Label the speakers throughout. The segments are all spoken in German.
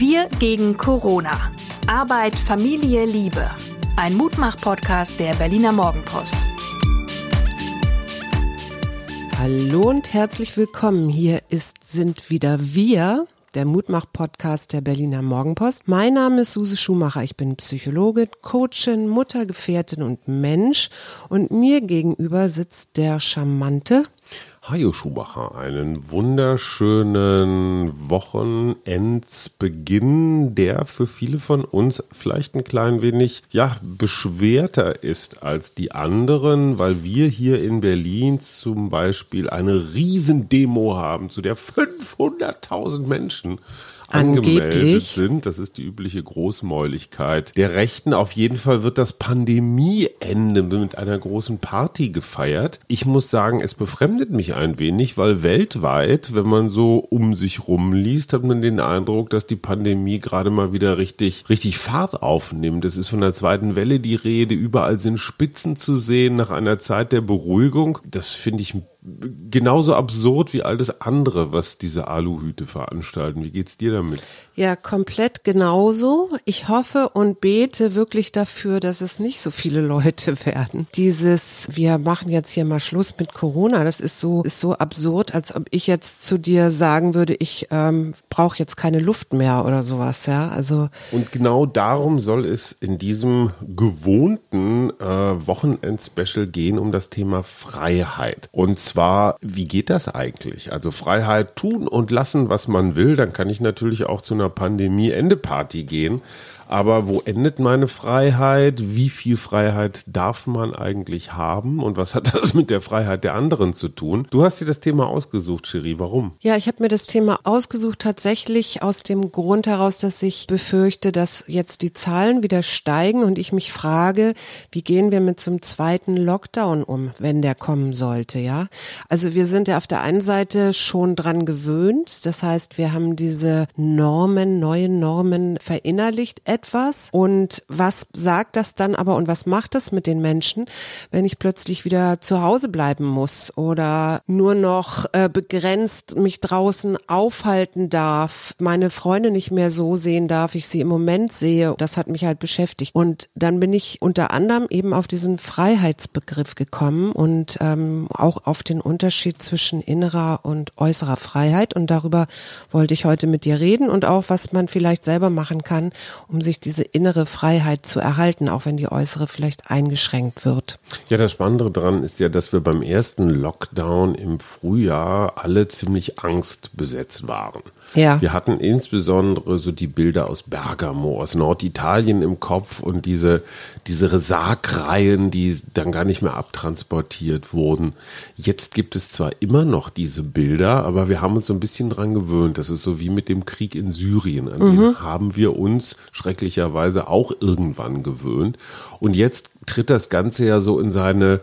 Speaker 1: Wir gegen Corona. Arbeit, Familie, Liebe. Ein Mutmach-Podcast der Berliner Morgenpost.
Speaker 2: Hallo und herzlich willkommen. Hier ist sind wieder wir, der Mutmach-Podcast der Berliner Morgenpost. Mein Name ist Suse Schumacher. Ich bin Psychologin, Coachin, Muttergefährtin und Mensch. Und mir gegenüber sitzt der charmante
Speaker 3: Hajo Schumacher, einen wunderschönen Wochenendsbeginn, der für viele von uns vielleicht ein klein wenig, ja, beschwerter ist als die anderen, weil wir hier in Berlin zum Beispiel eine Riesendemo haben, zu der 500.000 Menschen angemeldet Angeblich. sind. Das ist die übliche Großmäuligkeit der Rechten. Auf jeden Fall wird das Pandemieende mit einer großen Party gefeiert. Ich muss sagen, es befremdet mich ein wenig, weil weltweit, wenn man so um sich rumliest, hat man den Eindruck, dass die Pandemie gerade mal wieder richtig, richtig Fahrt aufnimmt. Es ist von der zweiten Welle die Rede. Überall sind Spitzen zu sehen nach einer Zeit der Beruhigung. Das finde ich ein genauso absurd wie all das andere, was diese Aluhüte veranstalten. Wie geht's dir damit?
Speaker 2: Ja, komplett genauso. Ich hoffe und bete wirklich dafür, dass es nicht so viele Leute werden. Dieses, wir machen jetzt hier mal Schluss mit Corona, das ist so, ist so absurd, als ob ich jetzt zu dir sagen würde, ich ähm, brauche jetzt keine Luft mehr oder sowas, ja. Also
Speaker 3: und genau darum soll es in diesem gewohnten äh, Wochenend-Special gehen um das Thema Freiheit. Und zwar, wie geht das eigentlich? Also Freiheit tun und lassen, was man will, dann kann ich natürlich auch zu einer Pandemie-Ende-Party gehen. Aber wo endet meine Freiheit? Wie viel Freiheit darf man eigentlich haben? Und was hat das mit der Freiheit der anderen zu tun? Du hast dir das Thema ausgesucht, Cherie. Warum?
Speaker 2: Ja, ich habe mir das Thema ausgesucht tatsächlich aus dem Grund heraus, dass ich befürchte, dass jetzt die Zahlen wieder steigen und ich mich frage, wie gehen wir mit zum zweiten Lockdown um, wenn der kommen sollte, ja? Also wir sind ja auf der einen Seite schon dran gewöhnt. Das heißt, wir haben diese Normen, neue Normen verinnerlicht etwas und was sagt das dann aber und was macht das mit den Menschen, wenn ich plötzlich wieder zu Hause bleiben muss oder nur noch äh, begrenzt mich draußen aufhalten darf, meine Freunde nicht mehr so sehen darf, ich sie im Moment sehe. Das hat mich halt beschäftigt. Und dann bin ich unter anderem eben auf diesen Freiheitsbegriff gekommen und ähm, auch auf den Unterschied zwischen innerer und äußerer Freiheit. Und darüber wollte ich heute mit dir reden und auch, was man vielleicht selber machen kann, um sich sich diese innere Freiheit zu erhalten, auch wenn die äußere vielleicht eingeschränkt wird.
Speaker 3: Ja, das Spannende daran ist ja, dass wir beim ersten Lockdown im Frühjahr alle ziemlich angstbesetzt waren. Ja. Wir hatten insbesondere so die Bilder aus Bergamo, aus Norditalien im Kopf und diese, diese Sargreihen, die dann gar nicht mehr abtransportiert wurden. Jetzt gibt es zwar immer noch diese Bilder, aber wir haben uns so ein bisschen dran gewöhnt. Das ist so wie mit dem Krieg in Syrien. An mhm. den haben wir uns schrecklicherweise auch irgendwann gewöhnt. Und jetzt tritt das Ganze ja so in seine,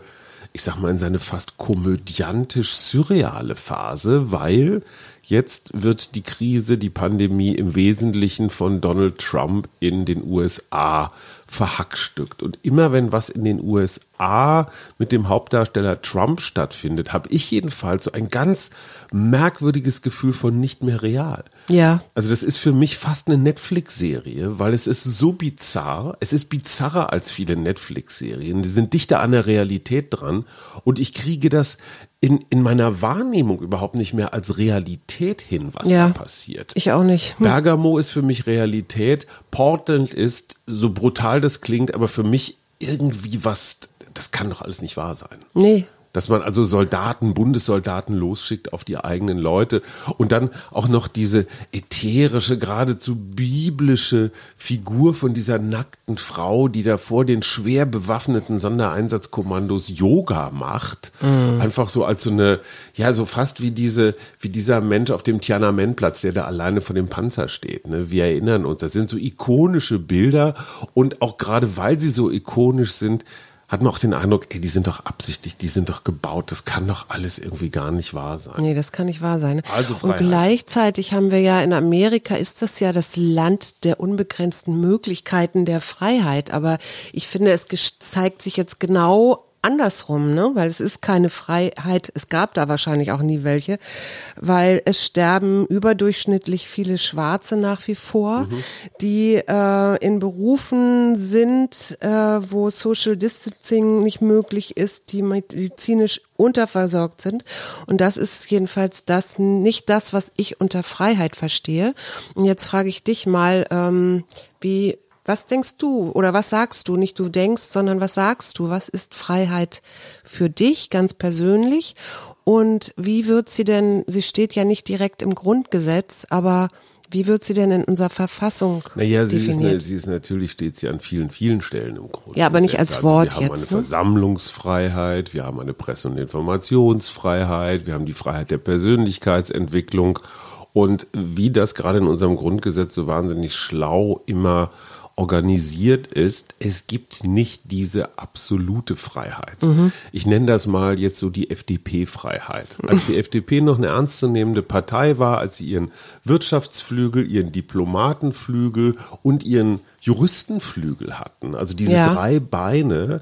Speaker 3: ich sag mal, in seine fast komödiantisch surreale Phase, weil Jetzt wird die Krise, die Pandemie im Wesentlichen von Donald Trump in den USA verhackstückt. Und immer wenn was in den USA mit dem Hauptdarsteller Trump stattfindet, habe ich jedenfalls so ein ganz merkwürdiges Gefühl von nicht mehr real.
Speaker 2: Ja.
Speaker 3: Also das ist für mich fast eine Netflix-Serie, weil es ist so bizarr. Es ist bizarrer als viele Netflix-Serien. Die sind dichter an der Realität dran. Und ich kriege das in, in meiner Wahrnehmung überhaupt nicht mehr als Realität hin, was ja, da passiert.
Speaker 2: Ich auch nicht.
Speaker 3: Hm. Bergamo ist für mich Realität. Portland ist, so brutal das klingt, aber für mich irgendwie was, das kann doch alles nicht wahr sein.
Speaker 2: Nee,
Speaker 3: dass man also Soldaten, Bundessoldaten losschickt auf die eigenen Leute und dann auch noch diese ätherische, geradezu biblische Figur von dieser nackten Frau, die da vor den schwer bewaffneten Sondereinsatzkommandos Yoga macht. Mhm. Einfach so als so eine, ja, so fast wie diese, wie dieser Mensch auf dem Tiananmenplatz, der da alleine vor dem Panzer steht. Ne? Wir erinnern uns, das sind so ikonische Bilder und auch gerade weil sie so ikonisch sind, hat man auch den Eindruck, ey, die sind doch absichtlich, die sind doch gebaut, das kann doch alles irgendwie gar nicht wahr sein.
Speaker 2: Nee, das kann nicht wahr sein. Also Freiheit. Und gleichzeitig haben wir ja in Amerika ist das ja das Land der unbegrenzten Möglichkeiten der Freiheit, aber ich finde, es zeigt sich jetzt genau andersrum, ne? Weil es ist keine Freiheit, es gab da wahrscheinlich auch nie welche, weil es sterben überdurchschnittlich viele Schwarze nach wie vor, mhm. die äh, in Berufen sind, äh, wo Social Distancing nicht möglich ist, die medizinisch unterversorgt sind. Und das ist jedenfalls das nicht das, was ich unter Freiheit verstehe. Und jetzt frage ich dich mal, ähm, wie was denkst du oder was sagst du? Nicht du denkst, sondern was sagst du? Was ist Freiheit für dich ganz persönlich? Und wie wird sie denn, sie steht ja nicht direkt im Grundgesetz, aber wie wird sie denn in unserer Verfassung
Speaker 3: naja,
Speaker 2: sie
Speaker 3: definiert? Ist, sie ist natürlich, steht sie an vielen, vielen Stellen im Grunde.
Speaker 2: Ja, aber nicht als
Speaker 3: also
Speaker 2: Wort
Speaker 3: wir
Speaker 2: jetzt.
Speaker 3: Wir haben eine
Speaker 2: ne?
Speaker 3: Versammlungsfreiheit, wir haben eine Presse- und Informationsfreiheit, wir haben die Freiheit der Persönlichkeitsentwicklung. Und wie das gerade in unserem Grundgesetz so wahnsinnig schlau immer organisiert ist, es gibt nicht diese absolute Freiheit. Mhm. Ich nenne das mal jetzt so die FDP-Freiheit. Als die FDP noch eine ernstzunehmende Partei war, als sie ihren Wirtschaftsflügel, ihren Diplomatenflügel und ihren Juristenflügel hatten, also diese ja. drei Beine,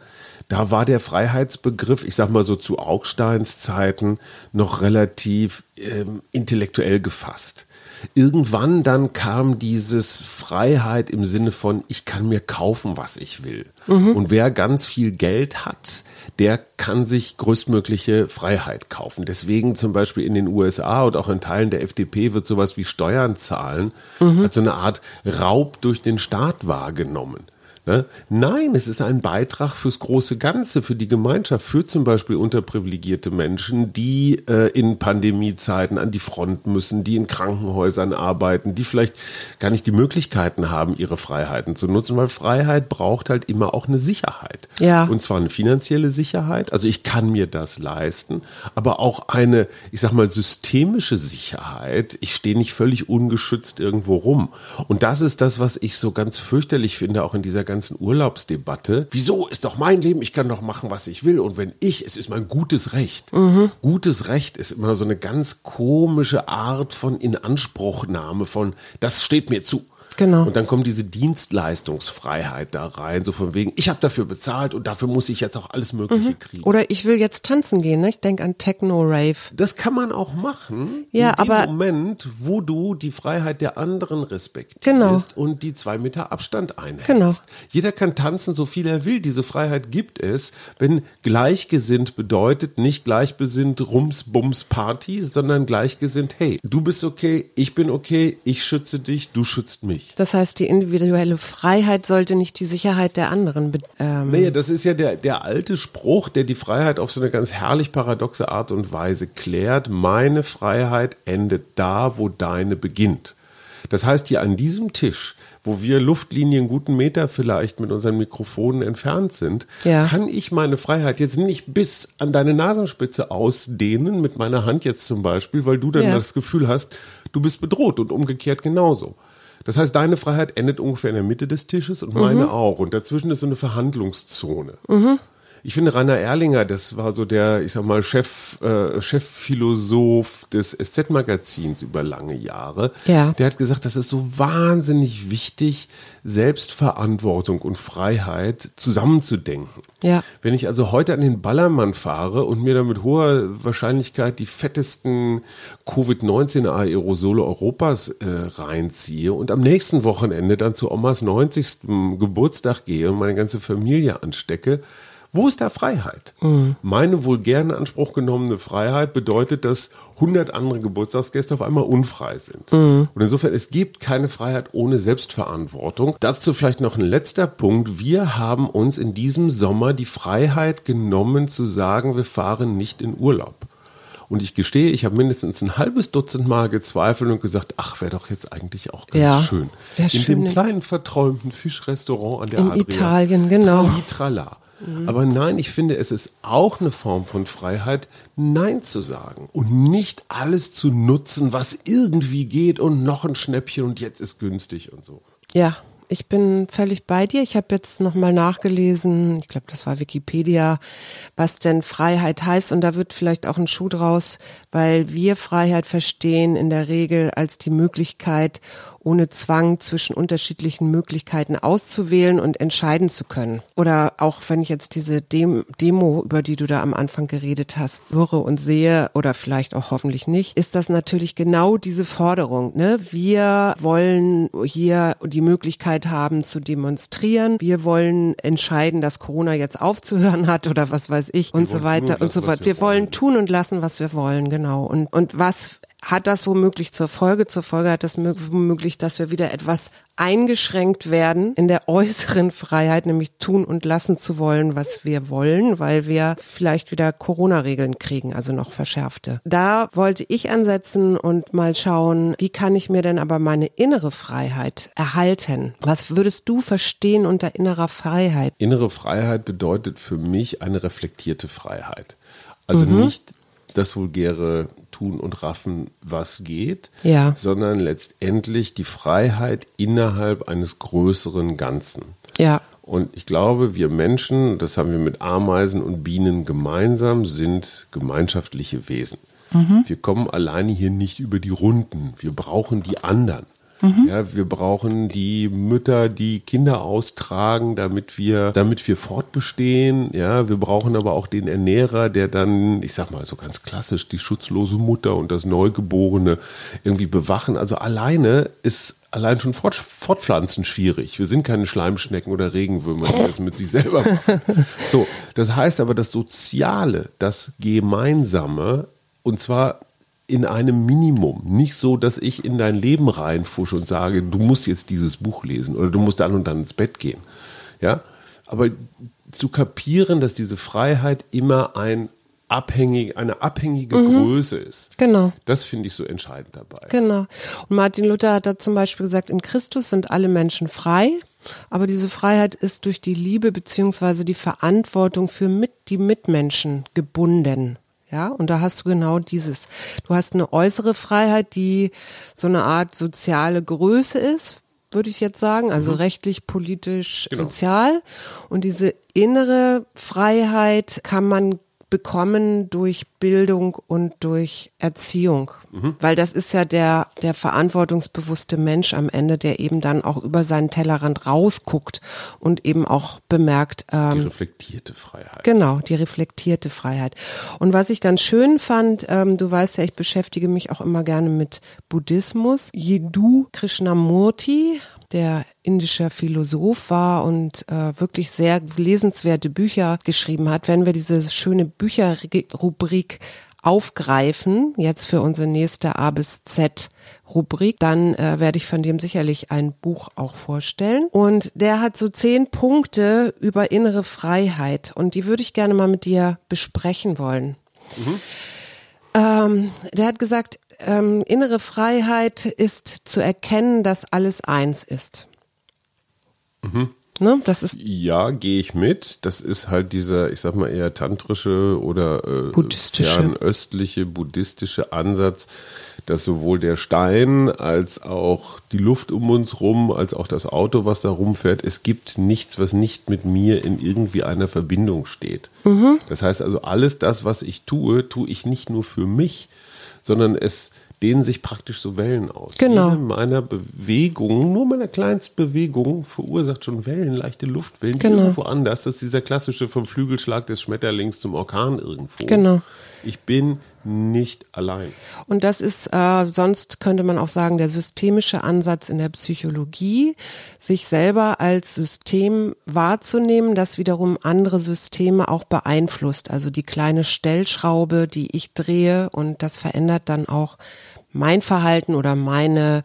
Speaker 3: da war der Freiheitsbegriff, ich sag mal so zu Augsteins Zeiten, noch relativ ähm, intellektuell gefasst irgendwann dann kam dieses Freiheit im Sinne von, ich kann mir kaufen, was ich will. Mhm. Und wer ganz viel Geld hat, der kann sich größtmögliche Freiheit kaufen. Deswegen zum Beispiel in den USA und auch in Teilen der FDP wird sowas wie Steuern zahlen mhm. als so eine Art Raub durch den Staat wahrgenommen. Ne? Nein, es ist ein Beitrag fürs große Ganze, für die Gemeinschaft, für zum Beispiel unterprivilegierte Menschen, die äh, in Pandemiezeiten an die Front müssen, die in Krankenhäusern arbeiten, die vielleicht gar nicht die Möglichkeiten haben, ihre Freiheiten zu nutzen, weil Freiheit braucht halt immer auch eine Sicherheit.
Speaker 2: Ja.
Speaker 3: Und zwar eine finanzielle Sicherheit, also ich kann mir das leisten, aber auch eine, ich sag mal, systemische Sicherheit. Ich stehe nicht völlig ungeschützt irgendwo rum. Und das ist das, was ich so ganz fürchterlich finde, auch in dieser ganzen ganzen Urlaubsdebatte. Wieso ist doch mein Leben, ich kann doch machen, was ich will. Und wenn ich, es ist mein gutes Recht. Mhm. Gutes Recht ist immer so eine ganz komische Art von Inanspruchnahme von, das steht mir zu.
Speaker 2: Genau.
Speaker 3: Und dann kommt diese Dienstleistungsfreiheit da rein, so von wegen, ich habe dafür bezahlt und dafür muss ich jetzt auch alles Mögliche mhm. kriegen.
Speaker 2: Oder ich will jetzt tanzen gehen, ne? Ich denke an Techno-Rave.
Speaker 3: Das kann man auch machen.
Speaker 2: Ja,
Speaker 3: in
Speaker 2: aber.
Speaker 3: Im Moment, wo du die Freiheit der anderen respektierst
Speaker 2: genau.
Speaker 3: und die zwei Meter Abstand einhältst.
Speaker 2: Genau.
Speaker 3: Jeder kann tanzen, so viel er will. Diese Freiheit gibt es, wenn gleichgesinnt bedeutet, nicht gleichbesinnt Rums, Bums, Party, sondern gleichgesinnt, hey, du bist okay, ich bin okay, ich schütze dich, du schützt mich
Speaker 2: nicht. Das heißt, die individuelle Freiheit sollte nicht die Sicherheit der anderen.
Speaker 3: Ähm nee, das ist ja der, der alte Spruch, der die Freiheit auf so eine ganz herrlich paradoxe Art und Weise klärt. Meine Freiheit endet da, wo deine beginnt. Das heißt, hier an diesem Tisch, wo wir Luftlinien guten Meter vielleicht mit unseren Mikrofonen entfernt sind,
Speaker 2: ja.
Speaker 3: kann ich meine Freiheit jetzt nicht bis an deine Nasenspitze ausdehnen, mit meiner Hand jetzt zum Beispiel, weil du dann ja. das Gefühl hast, du bist bedroht und umgekehrt genauso. Das heißt, deine Freiheit endet ungefähr in der Mitte des Tisches und meine mhm. auch. Und dazwischen ist so eine Verhandlungszone. Mhm. Ich finde Rainer Erlinger, das war so der, ich sag mal, Chef, äh, Chefphilosoph des SZ-Magazins über lange Jahre.
Speaker 2: Ja.
Speaker 3: Der hat gesagt, das ist so wahnsinnig wichtig, Selbstverantwortung und Freiheit zusammenzudenken.
Speaker 2: Ja.
Speaker 3: Wenn ich also heute an den Ballermann fahre und mir dann mit hoher Wahrscheinlichkeit die fettesten Covid-19-Aerosole Europas äh, reinziehe und am nächsten Wochenende dann zu Omas 90. Geburtstag gehe und meine ganze Familie anstecke, wo ist da Freiheit? Mhm. Meine wohl gerne in Anspruch genommene Freiheit bedeutet, dass 100 andere Geburtstagsgäste auf einmal unfrei sind. Mhm. Und insofern, es gibt keine Freiheit ohne Selbstverantwortung. Dazu vielleicht noch ein letzter Punkt. Wir haben uns in diesem Sommer die Freiheit genommen zu sagen, wir fahren nicht in Urlaub. Und ich gestehe, ich habe mindestens ein halbes Dutzend Mal gezweifelt und gesagt, ach, wäre doch jetzt eigentlich auch ganz
Speaker 2: ja,
Speaker 3: schön.
Speaker 2: In
Speaker 3: schön dem kleinen verträumten Fischrestaurant an der
Speaker 2: in
Speaker 3: Adria.
Speaker 2: Italien, genau.
Speaker 3: Trala. Mhm. Aber nein, ich finde, es ist auch eine Form von Freiheit, Nein zu sagen und nicht alles zu nutzen, was irgendwie geht und noch ein Schnäppchen und jetzt ist günstig und so.
Speaker 2: Ja, ich bin völlig bei dir. Ich habe jetzt nochmal nachgelesen, ich glaube, das war Wikipedia, was denn Freiheit heißt. Und da wird vielleicht auch ein Schuh draus, weil wir Freiheit verstehen in der Regel als die Möglichkeit, ohne Zwang zwischen unterschiedlichen Möglichkeiten auszuwählen und entscheiden zu können. Oder auch wenn ich jetzt diese Dem Demo, über die du da am Anfang geredet hast, höre und sehe oder vielleicht auch hoffentlich nicht, ist das natürlich genau diese Forderung. Ne? Wir wollen hier die Möglichkeit haben zu demonstrieren. Wir wollen entscheiden, dass Corona jetzt aufzuhören hat oder was weiß ich und so weiter und so fort. Wir wollen tun und lassen, was wir wollen, genau. Und, und was hat das womöglich zur Folge? Zur Folge hat das womöglich, dass wir wieder etwas eingeschränkt werden in der äußeren Freiheit, nämlich tun und lassen zu wollen, was wir wollen, weil wir vielleicht wieder Corona-Regeln kriegen, also noch verschärfte. Da wollte ich ansetzen und mal schauen, wie kann ich mir denn aber meine innere Freiheit erhalten? Was würdest du verstehen unter innerer Freiheit?
Speaker 3: Innere Freiheit bedeutet für mich eine reflektierte Freiheit. Also mhm. nicht das vulgäre Tun und Raffen, was geht,
Speaker 2: ja.
Speaker 3: sondern letztendlich die Freiheit innerhalb eines größeren Ganzen.
Speaker 2: Ja.
Speaker 3: Und ich glaube, wir Menschen, das haben wir mit Ameisen und Bienen gemeinsam, sind gemeinschaftliche Wesen. Mhm. Wir kommen alleine hier nicht über die Runden. Wir brauchen die anderen. Mhm. Ja, wir brauchen die Mütter, die Kinder austragen, damit wir, damit wir fortbestehen. Ja, wir brauchen aber auch den Ernährer, der dann, ich sag mal so ganz klassisch, die schutzlose Mutter und das Neugeborene irgendwie bewachen. Also alleine ist allein schon Fort, Fortpflanzen schwierig. Wir sind keine Schleimschnecken oder Regenwürmer, die das mit sich selber machen. So, das heißt aber, das Soziale, das Gemeinsame, und zwar in einem Minimum. Nicht so, dass ich in dein Leben reinfusche und sage, du musst jetzt dieses Buch lesen oder du musst dann und dann ins Bett gehen. Ja, aber zu kapieren, dass diese Freiheit immer ein abhängig, eine abhängige mhm. Größe ist.
Speaker 2: Genau.
Speaker 3: Das finde ich so entscheidend dabei.
Speaker 2: Genau. Und Martin Luther hat da zum Beispiel gesagt, in Christus sind alle Menschen frei. Aber diese Freiheit ist durch die Liebe beziehungsweise die Verantwortung für mit, die Mitmenschen gebunden. Ja, und da hast du genau dieses. Du hast eine äußere Freiheit, die so eine Art soziale Größe ist, würde ich jetzt sagen, also mhm. rechtlich, politisch, genau. sozial. Und diese innere Freiheit kann man bekommen durch Bildung und durch Erziehung. Mhm. Weil das ist ja der, der verantwortungsbewusste Mensch am Ende, der eben dann auch über seinen Tellerrand rausguckt und eben auch bemerkt.
Speaker 3: Ähm, die reflektierte Freiheit.
Speaker 2: Genau, die reflektierte Freiheit. Und was ich ganz schön fand, ähm, du weißt ja, ich beschäftige mich auch immer gerne mit Buddhismus. Jiddu Krishnamurti der indischer Philosoph war und äh, wirklich sehr lesenswerte Bücher geschrieben hat. Wenn wir diese schöne Bücherrubrik aufgreifen, jetzt für unsere nächste A bis Z Rubrik, dann äh, werde ich von dem sicherlich ein Buch auch vorstellen. Und der hat so zehn Punkte über innere Freiheit und die würde ich gerne mal mit dir besprechen wollen. Mhm. Ähm, der hat gesagt, ähm, innere Freiheit ist zu erkennen, dass alles eins ist.
Speaker 3: Mhm. Ne? Das ist ja, gehe ich mit. Das ist halt dieser, ich sag mal eher tantrische oder äh,
Speaker 2: buddhistische.
Speaker 3: fernöstliche buddhistische Ansatz, dass sowohl der Stein als auch die Luft um uns rum, als auch das Auto, was da rumfährt, es gibt nichts, was nicht mit mir in irgendwie einer Verbindung steht. Mhm. Das heißt also, alles das, was ich tue, tue ich nicht nur für mich, sondern es dehnen sich praktisch so Wellen aus.
Speaker 2: Genau.
Speaker 3: Jede meiner Bewegungen, nur meiner Kleinstbewegung, verursacht schon Wellen, leichte Luftwellen,
Speaker 2: genau.
Speaker 3: irgendwo anders. Das ist dieser klassische vom Flügelschlag des Schmetterlings zum Orkan irgendwo.
Speaker 2: Genau.
Speaker 3: Ich bin nicht allein.
Speaker 2: Und das ist, äh, sonst könnte man auch sagen, der systemische Ansatz in der Psychologie, sich selber als System wahrzunehmen, das wiederum andere Systeme auch beeinflusst. Also die kleine Stellschraube, die ich drehe und das verändert dann auch mein Verhalten oder meine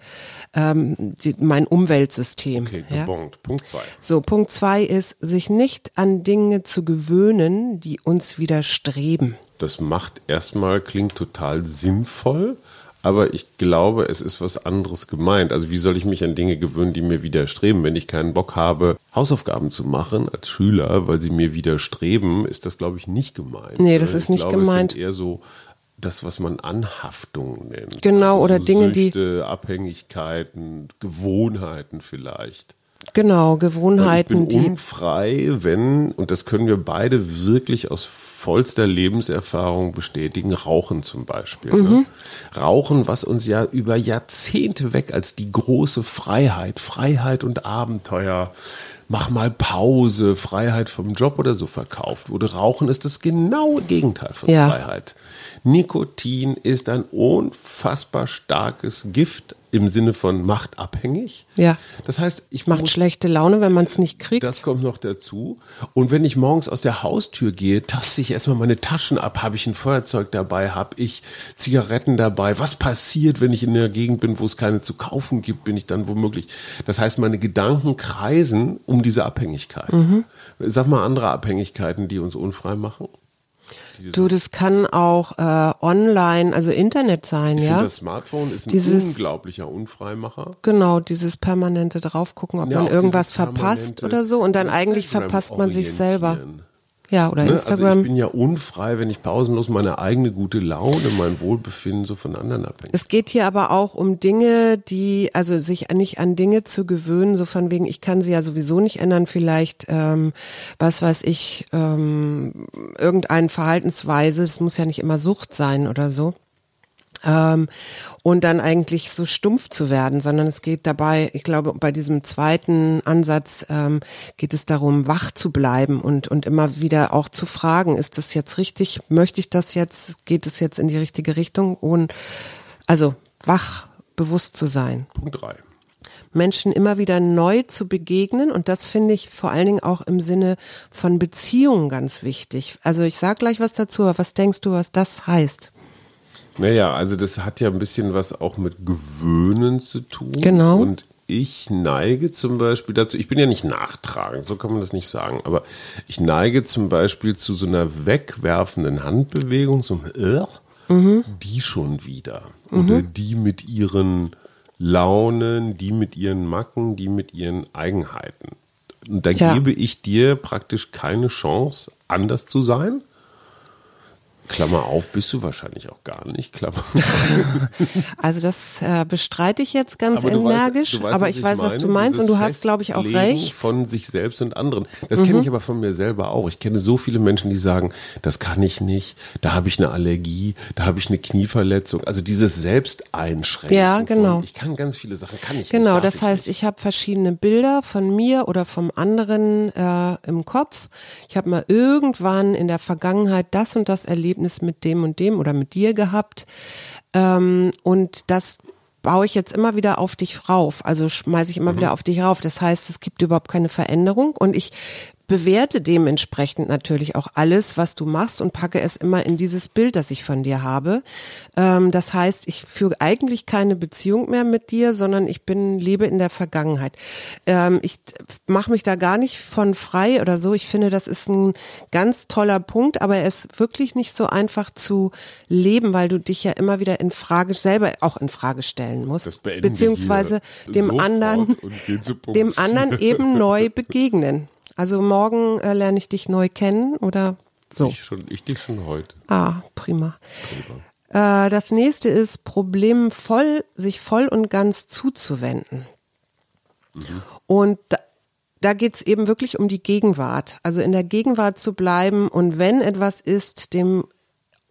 Speaker 2: ähm, die, mein Umweltsystem.
Speaker 3: Okay, ja? Punkt. Punkt zwei.
Speaker 2: So, Punkt zwei ist, sich nicht an Dinge zu gewöhnen, die uns widerstreben.
Speaker 3: Das macht erstmal, klingt total sinnvoll, aber ich glaube, es ist was anderes gemeint. Also wie soll ich mich an Dinge gewöhnen, die mir widerstreben? Wenn ich keinen Bock habe, Hausaufgaben zu machen als Schüler, weil sie mir widerstreben, ist das, glaube ich, nicht gemeint.
Speaker 2: Nee, das ist ich nicht glaube, gemeint.
Speaker 3: Es sind eher so das, was man Anhaftung nennt.
Speaker 2: Genau, also oder Dinge, Süchte,
Speaker 3: die. Abhängigkeiten, Gewohnheiten vielleicht.
Speaker 2: Genau, Gewohnheiten.
Speaker 3: Ich bin unfrei, wenn, und das können wir beide wirklich aus vollster Lebenserfahrung bestätigen, Rauchen zum Beispiel. Ne? Mhm. Ne? Rauchen, was uns ja über Jahrzehnte weg als die große Freiheit, Freiheit und Abenteuer, mach mal Pause, Freiheit vom Job oder so verkauft wurde. Rauchen ist das genaue Gegenteil von ja. Freiheit. Nikotin ist ein unfassbar starkes Gift im Sinne von macht abhängig.
Speaker 2: Ja.
Speaker 3: Das heißt, ich
Speaker 2: macht schlechte Laune, wenn man es nicht kriegt.
Speaker 3: Das kommt noch dazu. Und wenn ich morgens aus der Haustür gehe, taste ich erstmal meine Taschen ab. Habe ich ein Feuerzeug dabei? Habe ich Zigaretten dabei? Was passiert, wenn ich in der Gegend bin, wo es keine zu kaufen gibt? Bin ich dann womöglich? Das heißt, meine Gedanken kreisen um diese Abhängigkeit. Mhm. Sag mal andere Abhängigkeiten, die uns unfrei machen.
Speaker 2: Du, das kann auch äh, online, also Internet sein,
Speaker 3: ich
Speaker 2: ja.
Speaker 3: Finde, das Smartphone ist ein dieses, unglaublicher Unfreimacher.
Speaker 2: Genau, dieses permanente draufgucken, ob ja, man irgendwas verpasst oder so und dann eigentlich verpasst man sich selber. Ja, oder ne? Instagram. Also
Speaker 3: ich bin ja unfrei, wenn ich pausenlos meine eigene gute Laune, mein Wohlbefinden so von anderen abhänge.
Speaker 2: Es geht hier aber auch um Dinge, die, also sich nicht an Dinge zu gewöhnen, so von wegen, ich kann sie ja sowieso nicht ändern, vielleicht, ähm, was weiß ich, ähm, irgendeine Verhaltensweise, es muss ja nicht immer Sucht sein oder so ähm, und dann eigentlich so stumpf zu werden, sondern es geht dabei, ich glaube, bei diesem zweiten Ansatz ähm, geht es darum, wach zu bleiben und, und immer wieder auch zu fragen, ist das jetzt richtig, möchte ich das jetzt, geht es jetzt in die richtige Richtung und also wach, bewusst zu sein.
Speaker 3: Punkt drei.
Speaker 2: Menschen immer wieder neu zu begegnen und das finde ich vor allen Dingen auch im Sinne von Beziehungen ganz wichtig. Also ich sag gleich was dazu, aber was denkst du, was das heißt?
Speaker 3: Naja, also das hat ja ein bisschen was auch mit Gewöhnen zu tun.
Speaker 2: Genau.
Speaker 3: Und ich neige zum Beispiel dazu, ich bin ja nicht nachtragend, so kann man das nicht sagen, aber ich neige zum Beispiel zu so einer wegwerfenden Handbewegung, so ein mhm. die schon wieder. Mhm. Oder die mit ihren Launen, die mit ihren Macken, die mit ihren Eigenheiten. Und da ja. gebe ich dir praktisch keine Chance, anders zu sein. Klammer auf, bist du wahrscheinlich auch gar nicht, Klammer.
Speaker 2: also das äh, bestreite ich jetzt ganz aber energisch, weißt, weißt, aber ich, ich weiß, meine, was du meinst und du hast, glaube ich, auch recht.
Speaker 3: Von sich selbst und anderen. Das mhm. kenne ich aber von mir selber auch. Ich kenne so viele Menschen, die sagen, das kann ich nicht, da habe ich eine Allergie, da habe ich eine Knieverletzung. Also dieses Selbsteinschränken.
Speaker 2: Ja, genau.
Speaker 3: Von, ich kann ganz viele Sachen, kann ich
Speaker 2: genau,
Speaker 3: nicht.
Speaker 2: Das heißt, nicht. ich habe verschiedene Bilder von mir oder vom anderen äh, im Kopf. Ich habe mal irgendwann in der Vergangenheit das und das erlebt Erlebnis mit dem und dem oder mit dir gehabt. Ähm, und das baue ich jetzt immer wieder auf dich rauf. Also schmeiße ich immer mhm. wieder auf dich rauf. Das heißt, es gibt überhaupt keine Veränderung und ich bewerte dementsprechend natürlich auch alles, was du machst und packe es immer in dieses Bild, das ich von dir habe. Ähm, das heißt, ich führe eigentlich keine Beziehung mehr mit dir, sondern ich bin, lebe in der Vergangenheit. Ähm, ich mache mich da gar nicht von frei oder so. Ich finde, das ist ein ganz toller Punkt, aber er ist wirklich nicht so einfach zu leben, weil du dich ja immer wieder in Frage, selber auch in Frage stellen musst. Beziehungsweise dem anderen, dem anderen eben neu begegnen. Also morgen äh, lerne ich dich neu kennen oder so?
Speaker 3: Ich, schon, ich dich schon heute.
Speaker 2: Ah, prima. prima. Äh, das nächste ist, Problemen voll, sich voll und ganz zuzuwenden. Mhm. Und da, da geht es eben wirklich um die Gegenwart. Also in der Gegenwart zu bleiben und wenn etwas ist, dem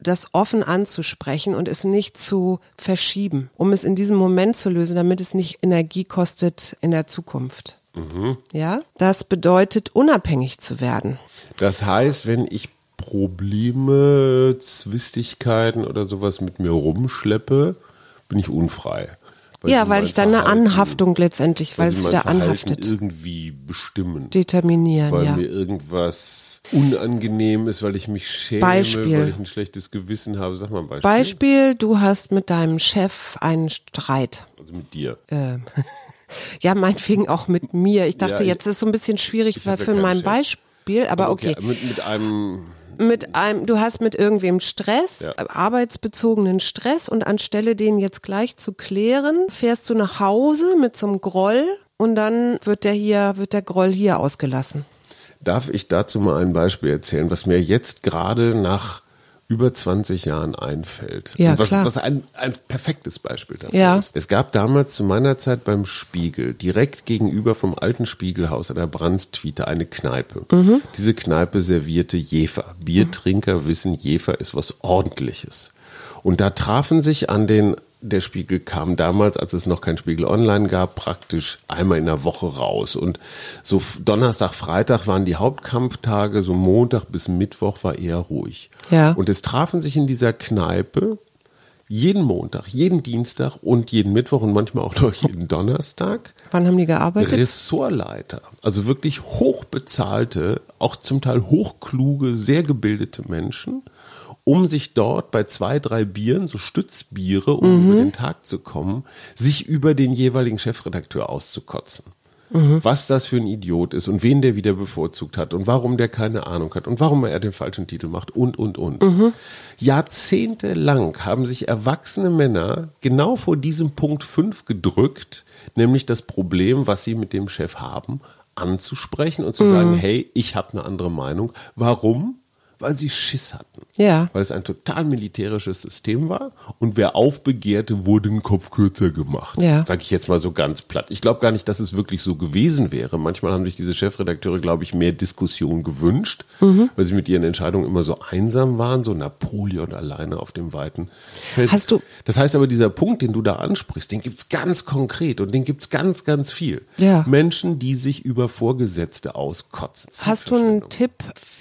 Speaker 2: das offen anzusprechen und es nicht zu verschieben, um es in diesem Moment zu lösen, damit es nicht Energie kostet in der Zukunft. Mhm. Ja, das bedeutet unabhängig zu werden.
Speaker 3: Das heißt, wenn ich Probleme, Zwistigkeiten oder sowas mit mir rumschleppe, bin ich unfrei.
Speaker 2: Weil ja, weil ich dann eine Anhaftung letztendlich, weil, weil es wieder anhaftet.
Speaker 3: irgendwie bestimmen.
Speaker 2: Determinieren,
Speaker 3: weil
Speaker 2: ja.
Speaker 3: mir irgendwas unangenehm ist, weil ich mich schäme, Beispiel. weil ich ein schlechtes Gewissen habe. Sag mal ein Beispiel.
Speaker 2: Beispiel, du hast mit deinem Chef einen Streit.
Speaker 3: Also mit dir.
Speaker 2: Ähm. Ja, meinetwegen auch mit mir. Ich dachte, ja, ich, jetzt ist es so ein bisschen schwierig weil für mein Beispiel, aber okay. okay.
Speaker 3: Mit, mit einem
Speaker 2: mit einem, du hast mit irgendwem Stress, ja. arbeitsbezogenen Stress und anstelle den jetzt gleich zu klären, fährst du nach Hause mit so einem Groll und dann wird der hier, wird der Groll hier ausgelassen.
Speaker 3: Darf ich dazu mal ein Beispiel erzählen, was mir jetzt gerade nach über 20 Jahren einfällt.
Speaker 2: Ja,
Speaker 3: was,
Speaker 2: klar.
Speaker 3: was ein, ein perfektes Beispiel dafür
Speaker 2: ja.
Speaker 3: ist. Es gab damals zu meiner Zeit beim Spiegel, direkt gegenüber vom alten Spiegelhaus an der Brandstwiete, eine Kneipe. Mhm. Diese Kneipe servierte Jefer. Biertrinker wissen, Jefer ist was Ordentliches. Und da trafen sich an den der Spiegel kam damals, als es noch kein Spiegel Online gab, praktisch einmal in der Woche raus. Und so Donnerstag, Freitag waren die Hauptkampftage, so Montag bis Mittwoch war eher ruhig.
Speaker 2: Ja.
Speaker 3: Und es trafen sich in dieser Kneipe jeden Montag, jeden Dienstag und jeden Mittwoch und manchmal auch noch jeden Donnerstag.
Speaker 2: Wann haben die gearbeitet?
Speaker 3: Ressortleiter, also wirklich hochbezahlte, auch zum Teil hochkluge, sehr gebildete Menschen um sich dort bei zwei, drei Bieren, so Stützbiere, um mhm. über den Tag zu kommen, sich über den jeweiligen Chefredakteur auszukotzen. Mhm. Was das für ein Idiot ist und wen der wieder bevorzugt hat und warum der keine Ahnung hat und warum er den falschen Titel macht und, und, und. Mhm. Jahrzehntelang haben sich erwachsene Männer genau vor diesem Punkt 5 gedrückt, nämlich das Problem, was sie mit dem Chef haben, anzusprechen und zu mhm. sagen, hey, ich habe eine andere Meinung. Warum? Weil sie Schiss hatten.
Speaker 2: Ja.
Speaker 3: Weil es ein total militärisches System war und wer aufbegehrte, wurde den Kopf kürzer gemacht.
Speaker 2: Ja.
Speaker 3: Sag ich jetzt mal so ganz platt. Ich glaube gar nicht, dass es wirklich so gewesen wäre. Manchmal haben sich diese Chefredakteure, glaube ich, mehr Diskussion gewünscht, mhm. weil sie mit ihren Entscheidungen immer so einsam waren, so Napoleon alleine auf dem weiten Feld.
Speaker 2: Hast du
Speaker 3: das heißt aber, dieser Punkt, den du da ansprichst, den gibt's ganz konkret und den gibt's ganz, ganz viel.
Speaker 2: Ja.
Speaker 3: Menschen, die sich über Vorgesetzte auskotzen.
Speaker 2: Hast du einen Tipp,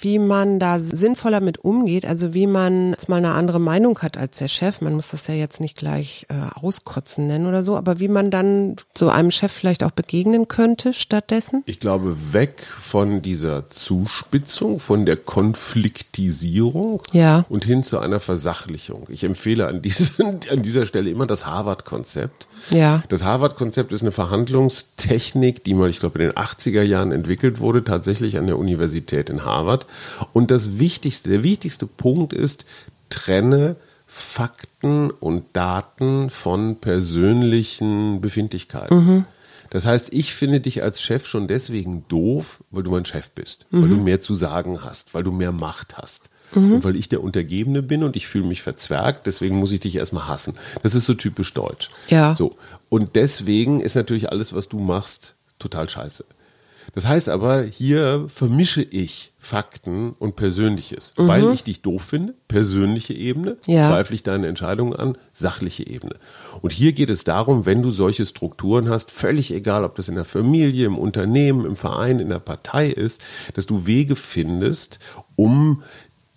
Speaker 2: wie man da sinnvoller mit umgeht, also wie man jetzt mal eine andere Meinung hat als der Chef. Man muss das ja jetzt nicht gleich äh, auskotzen nennen oder so, aber wie man dann so einem Chef vielleicht auch begegnen könnte stattdessen?
Speaker 3: Ich glaube, weg von dieser Zuspitzung, von der Konfliktisierung
Speaker 2: ja.
Speaker 3: und hin zu einer Versachlichung. Ich empfehle an, diesen, an dieser Stelle immer das Harvard-Konzept.
Speaker 2: Ja.
Speaker 3: Das Harvard-Konzept ist eine Verhandlungstechnik, die mal, ich glaube, in den 80er Jahren entwickelt wurde, tatsächlich an der Universität in Harvard. Und das Wichtigste, der wichtigste Punkt ist, trenne Fakten und Daten von persönlichen Befindlichkeiten. Mhm. Das heißt, ich finde dich als Chef schon deswegen doof, weil du mein Chef bist, mhm. weil du mehr zu sagen hast, weil du mehr Macht hast. Mhm. Und weil ich der Untergebene bin und ich fühle mich verzwergt, deswegen muss ich dich erstmal hassen. Das ist so typisch deutsch.
Speaker 2: Ja.
Speaker 3: So. Und deswegen ist natürlich alles, was du machst, total scheiße. Das heißt aber, hier vermische ich Fakten und Persönliches, mhm. weil ich dich doof finde, persönliche Ebene,
Speaker 2: ja.
Speaker 3: zweifle ich deine Entscheidungen an, sachliche Ebene. Und hier geht es darum, wenn du solche Strukturen hast, völlig egal, ob das in der Familie, im Unternehmen, im Verein, in der Partei ist, dass du Wege findest, um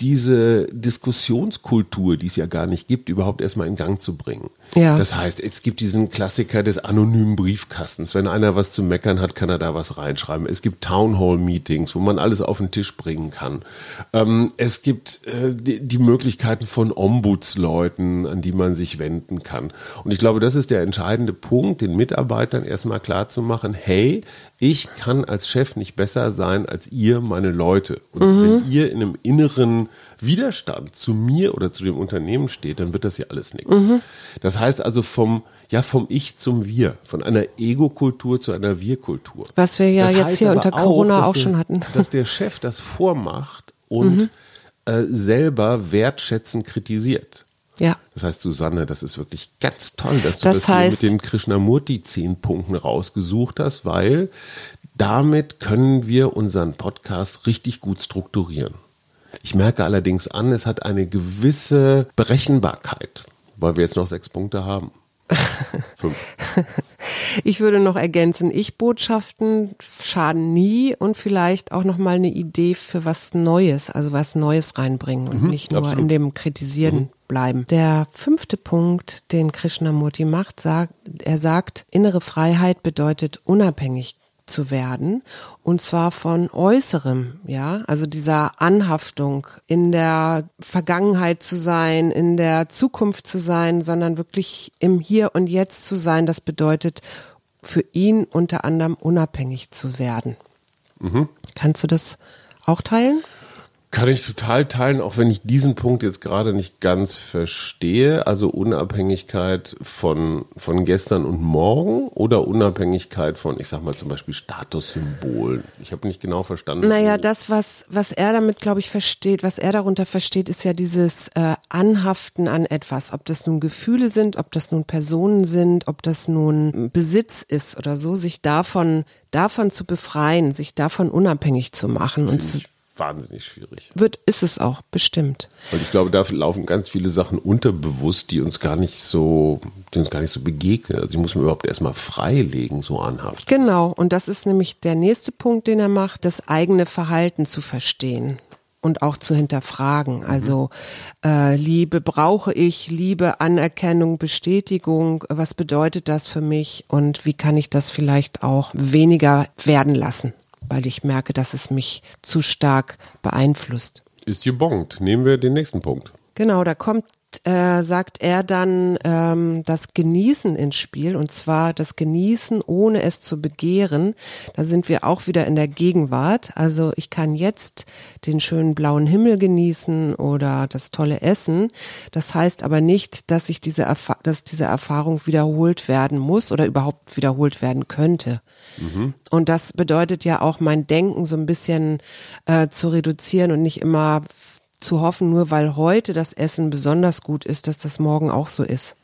Speaker 3: diese Diskussionskultur, die es ja gar nicht gibt, überhaupt erstmal in Gang zu bringen.
Speaker 2: Ja.
Speaker 3: Das heißt, es gibt diesen Klassiker des anonymen Briefkastens. Wenn einer was zu meckern hat, kann er da was reinschreiben. Es gibt Townhall-Meetings, wo man alles auf den Tisch bringen kann. Ähm, es gibt äh, die, die, Möglichkeiten von Ombudsleuten, an die man sich wenden kann. Und ich glaube, das ist der entscheidende Punkt, den Mitarbeitern erstmal klar zu machen, hey, ich kann als Chef nicht besser sein als ihr, meine Leute. Und mhm. wenn ihr in einem inneren Widerstand zu mir oder zu dem Unternehmen steht, dann wird das ja alles nichts. Mhm. Das heißt also vom, ja, vom Ich zum Wir, von einer Ego-Kultur zu einer Wir-Kultur.
Speaker 2: Was wir ja das jetzt hier unter Corona auch, auch
Speaker 3: der,
Speaker 2: schon hatten.
Speaker 3: Dass der Chef das vormacht und mhm. äh, selber wertschätzend kritisiert.
Speaker 2: Ja.
Speaker 3: Das heißt, Susanne, das ist wirklich ganz toll, dass du
Speaker 2: das,
Speaker 3: das
Speaker 2: heißt,
Speaker 3: mit den Krishnamurti zehn Punkten rausgesucht hast, weil damit können wir unseren Podcast richtig gut strukturieren. Ich merke allerdings an, es hat eine gewisse Berechenbarkeit, weil wir jetzt noch sechs Punkte haben.
Speaker 2: Fünf. Ich würde noch ergänzen, Ich-Botschaften schaden nie und vielleicht auch nochmal eine Idee für was Neues, also was Neues reinbringen und mhm, nicht nur absolut. in dem Kritisieren mhm. bleiben. Der fünfte Punkt, den Krishnamurti macht, sagt, er sagt, innere Freiheit bedeutet unabhängig zu werden und zwar von äußerem, ja, also dieser Anhaftung in der Vergangenheit zu sein, in der Zukunft zu sein, sondern wirklich im Hier und Jetzt zu sein. Das bedeutet für ihn unter anderem unabhängig zu werden. Mhm. Kannst du das auch teilen?
Speaker 3: Kann ich total teilen, auch wenn ich diesen Punkt jetzt gerade nicht ganz verstehe. Also Unabhängigkeit von, von gestern und morgen oder Unabhängigkeit von, ich sag mal zum Beispiel Statussymbolen. Ich habe nicht genau verstanden.
Speaker 2: Naja, das, was, was er damit, glaube ich, versteht, was er darunter versteht, ist ja dieses äh, Anhaften an etwas. Ob das nun Gefühle sind, ob das nun Personen sind, ob das nun Besitz ist oder so, sich davon, davon zu befreien, sich davon unabhängig zu machen und zu
Speaker 3: wahnsinnig schwierig.
Speaker 2: Wird, ist es auch, bestimmt.
Speaker 3: Und ich glaube, da laufen ganz viele Sachen unterbewusst, die uns gar nicht so, die uns gar nicht so begegnen. Also ich muss mir überhaupt erstmal freilegen, so anhaft.
Speaker 2: Genau. Und das ist nämlich der nächste Punkt, den er macht, das eigene Verhalten zu verstehen und auch zu hinterfragen. Mhm. Also äh, Liebe brauche ich, Liebe, Anerkennung, Bestätigung, was bedeutet das für mich und wie kann ich das vielleicht auch weniger werden lassen? Weil ich merke, dass es mich zu stark beeinflusst.
Speaker 3: Ist gebongt. Nehmen wir den nächsten Punkt.
Speaker 2: Genau, da kommt äh, sagt er dann ähm, das Genießen ins Spiel und zwar das Genießen ohne es zu begehren. Da sind wir auch wieder in der Gegenwart. Also ich kann jetzt den schönen blauen Himmel genießen oder das tolle Essen. Das heißt aber nicht, dass ich diese Erfa dass diese Erfahrung wiederholt werden muss oder überhaupt wiederholt werden könnte. Mhm. Und das bedeutet ja auch mein Denken so ein bisschen äh, zu reduzieren und nicht immer zu hoffen, nur weil heute das Essen besonders gut ist, dass das morgen auch so ist.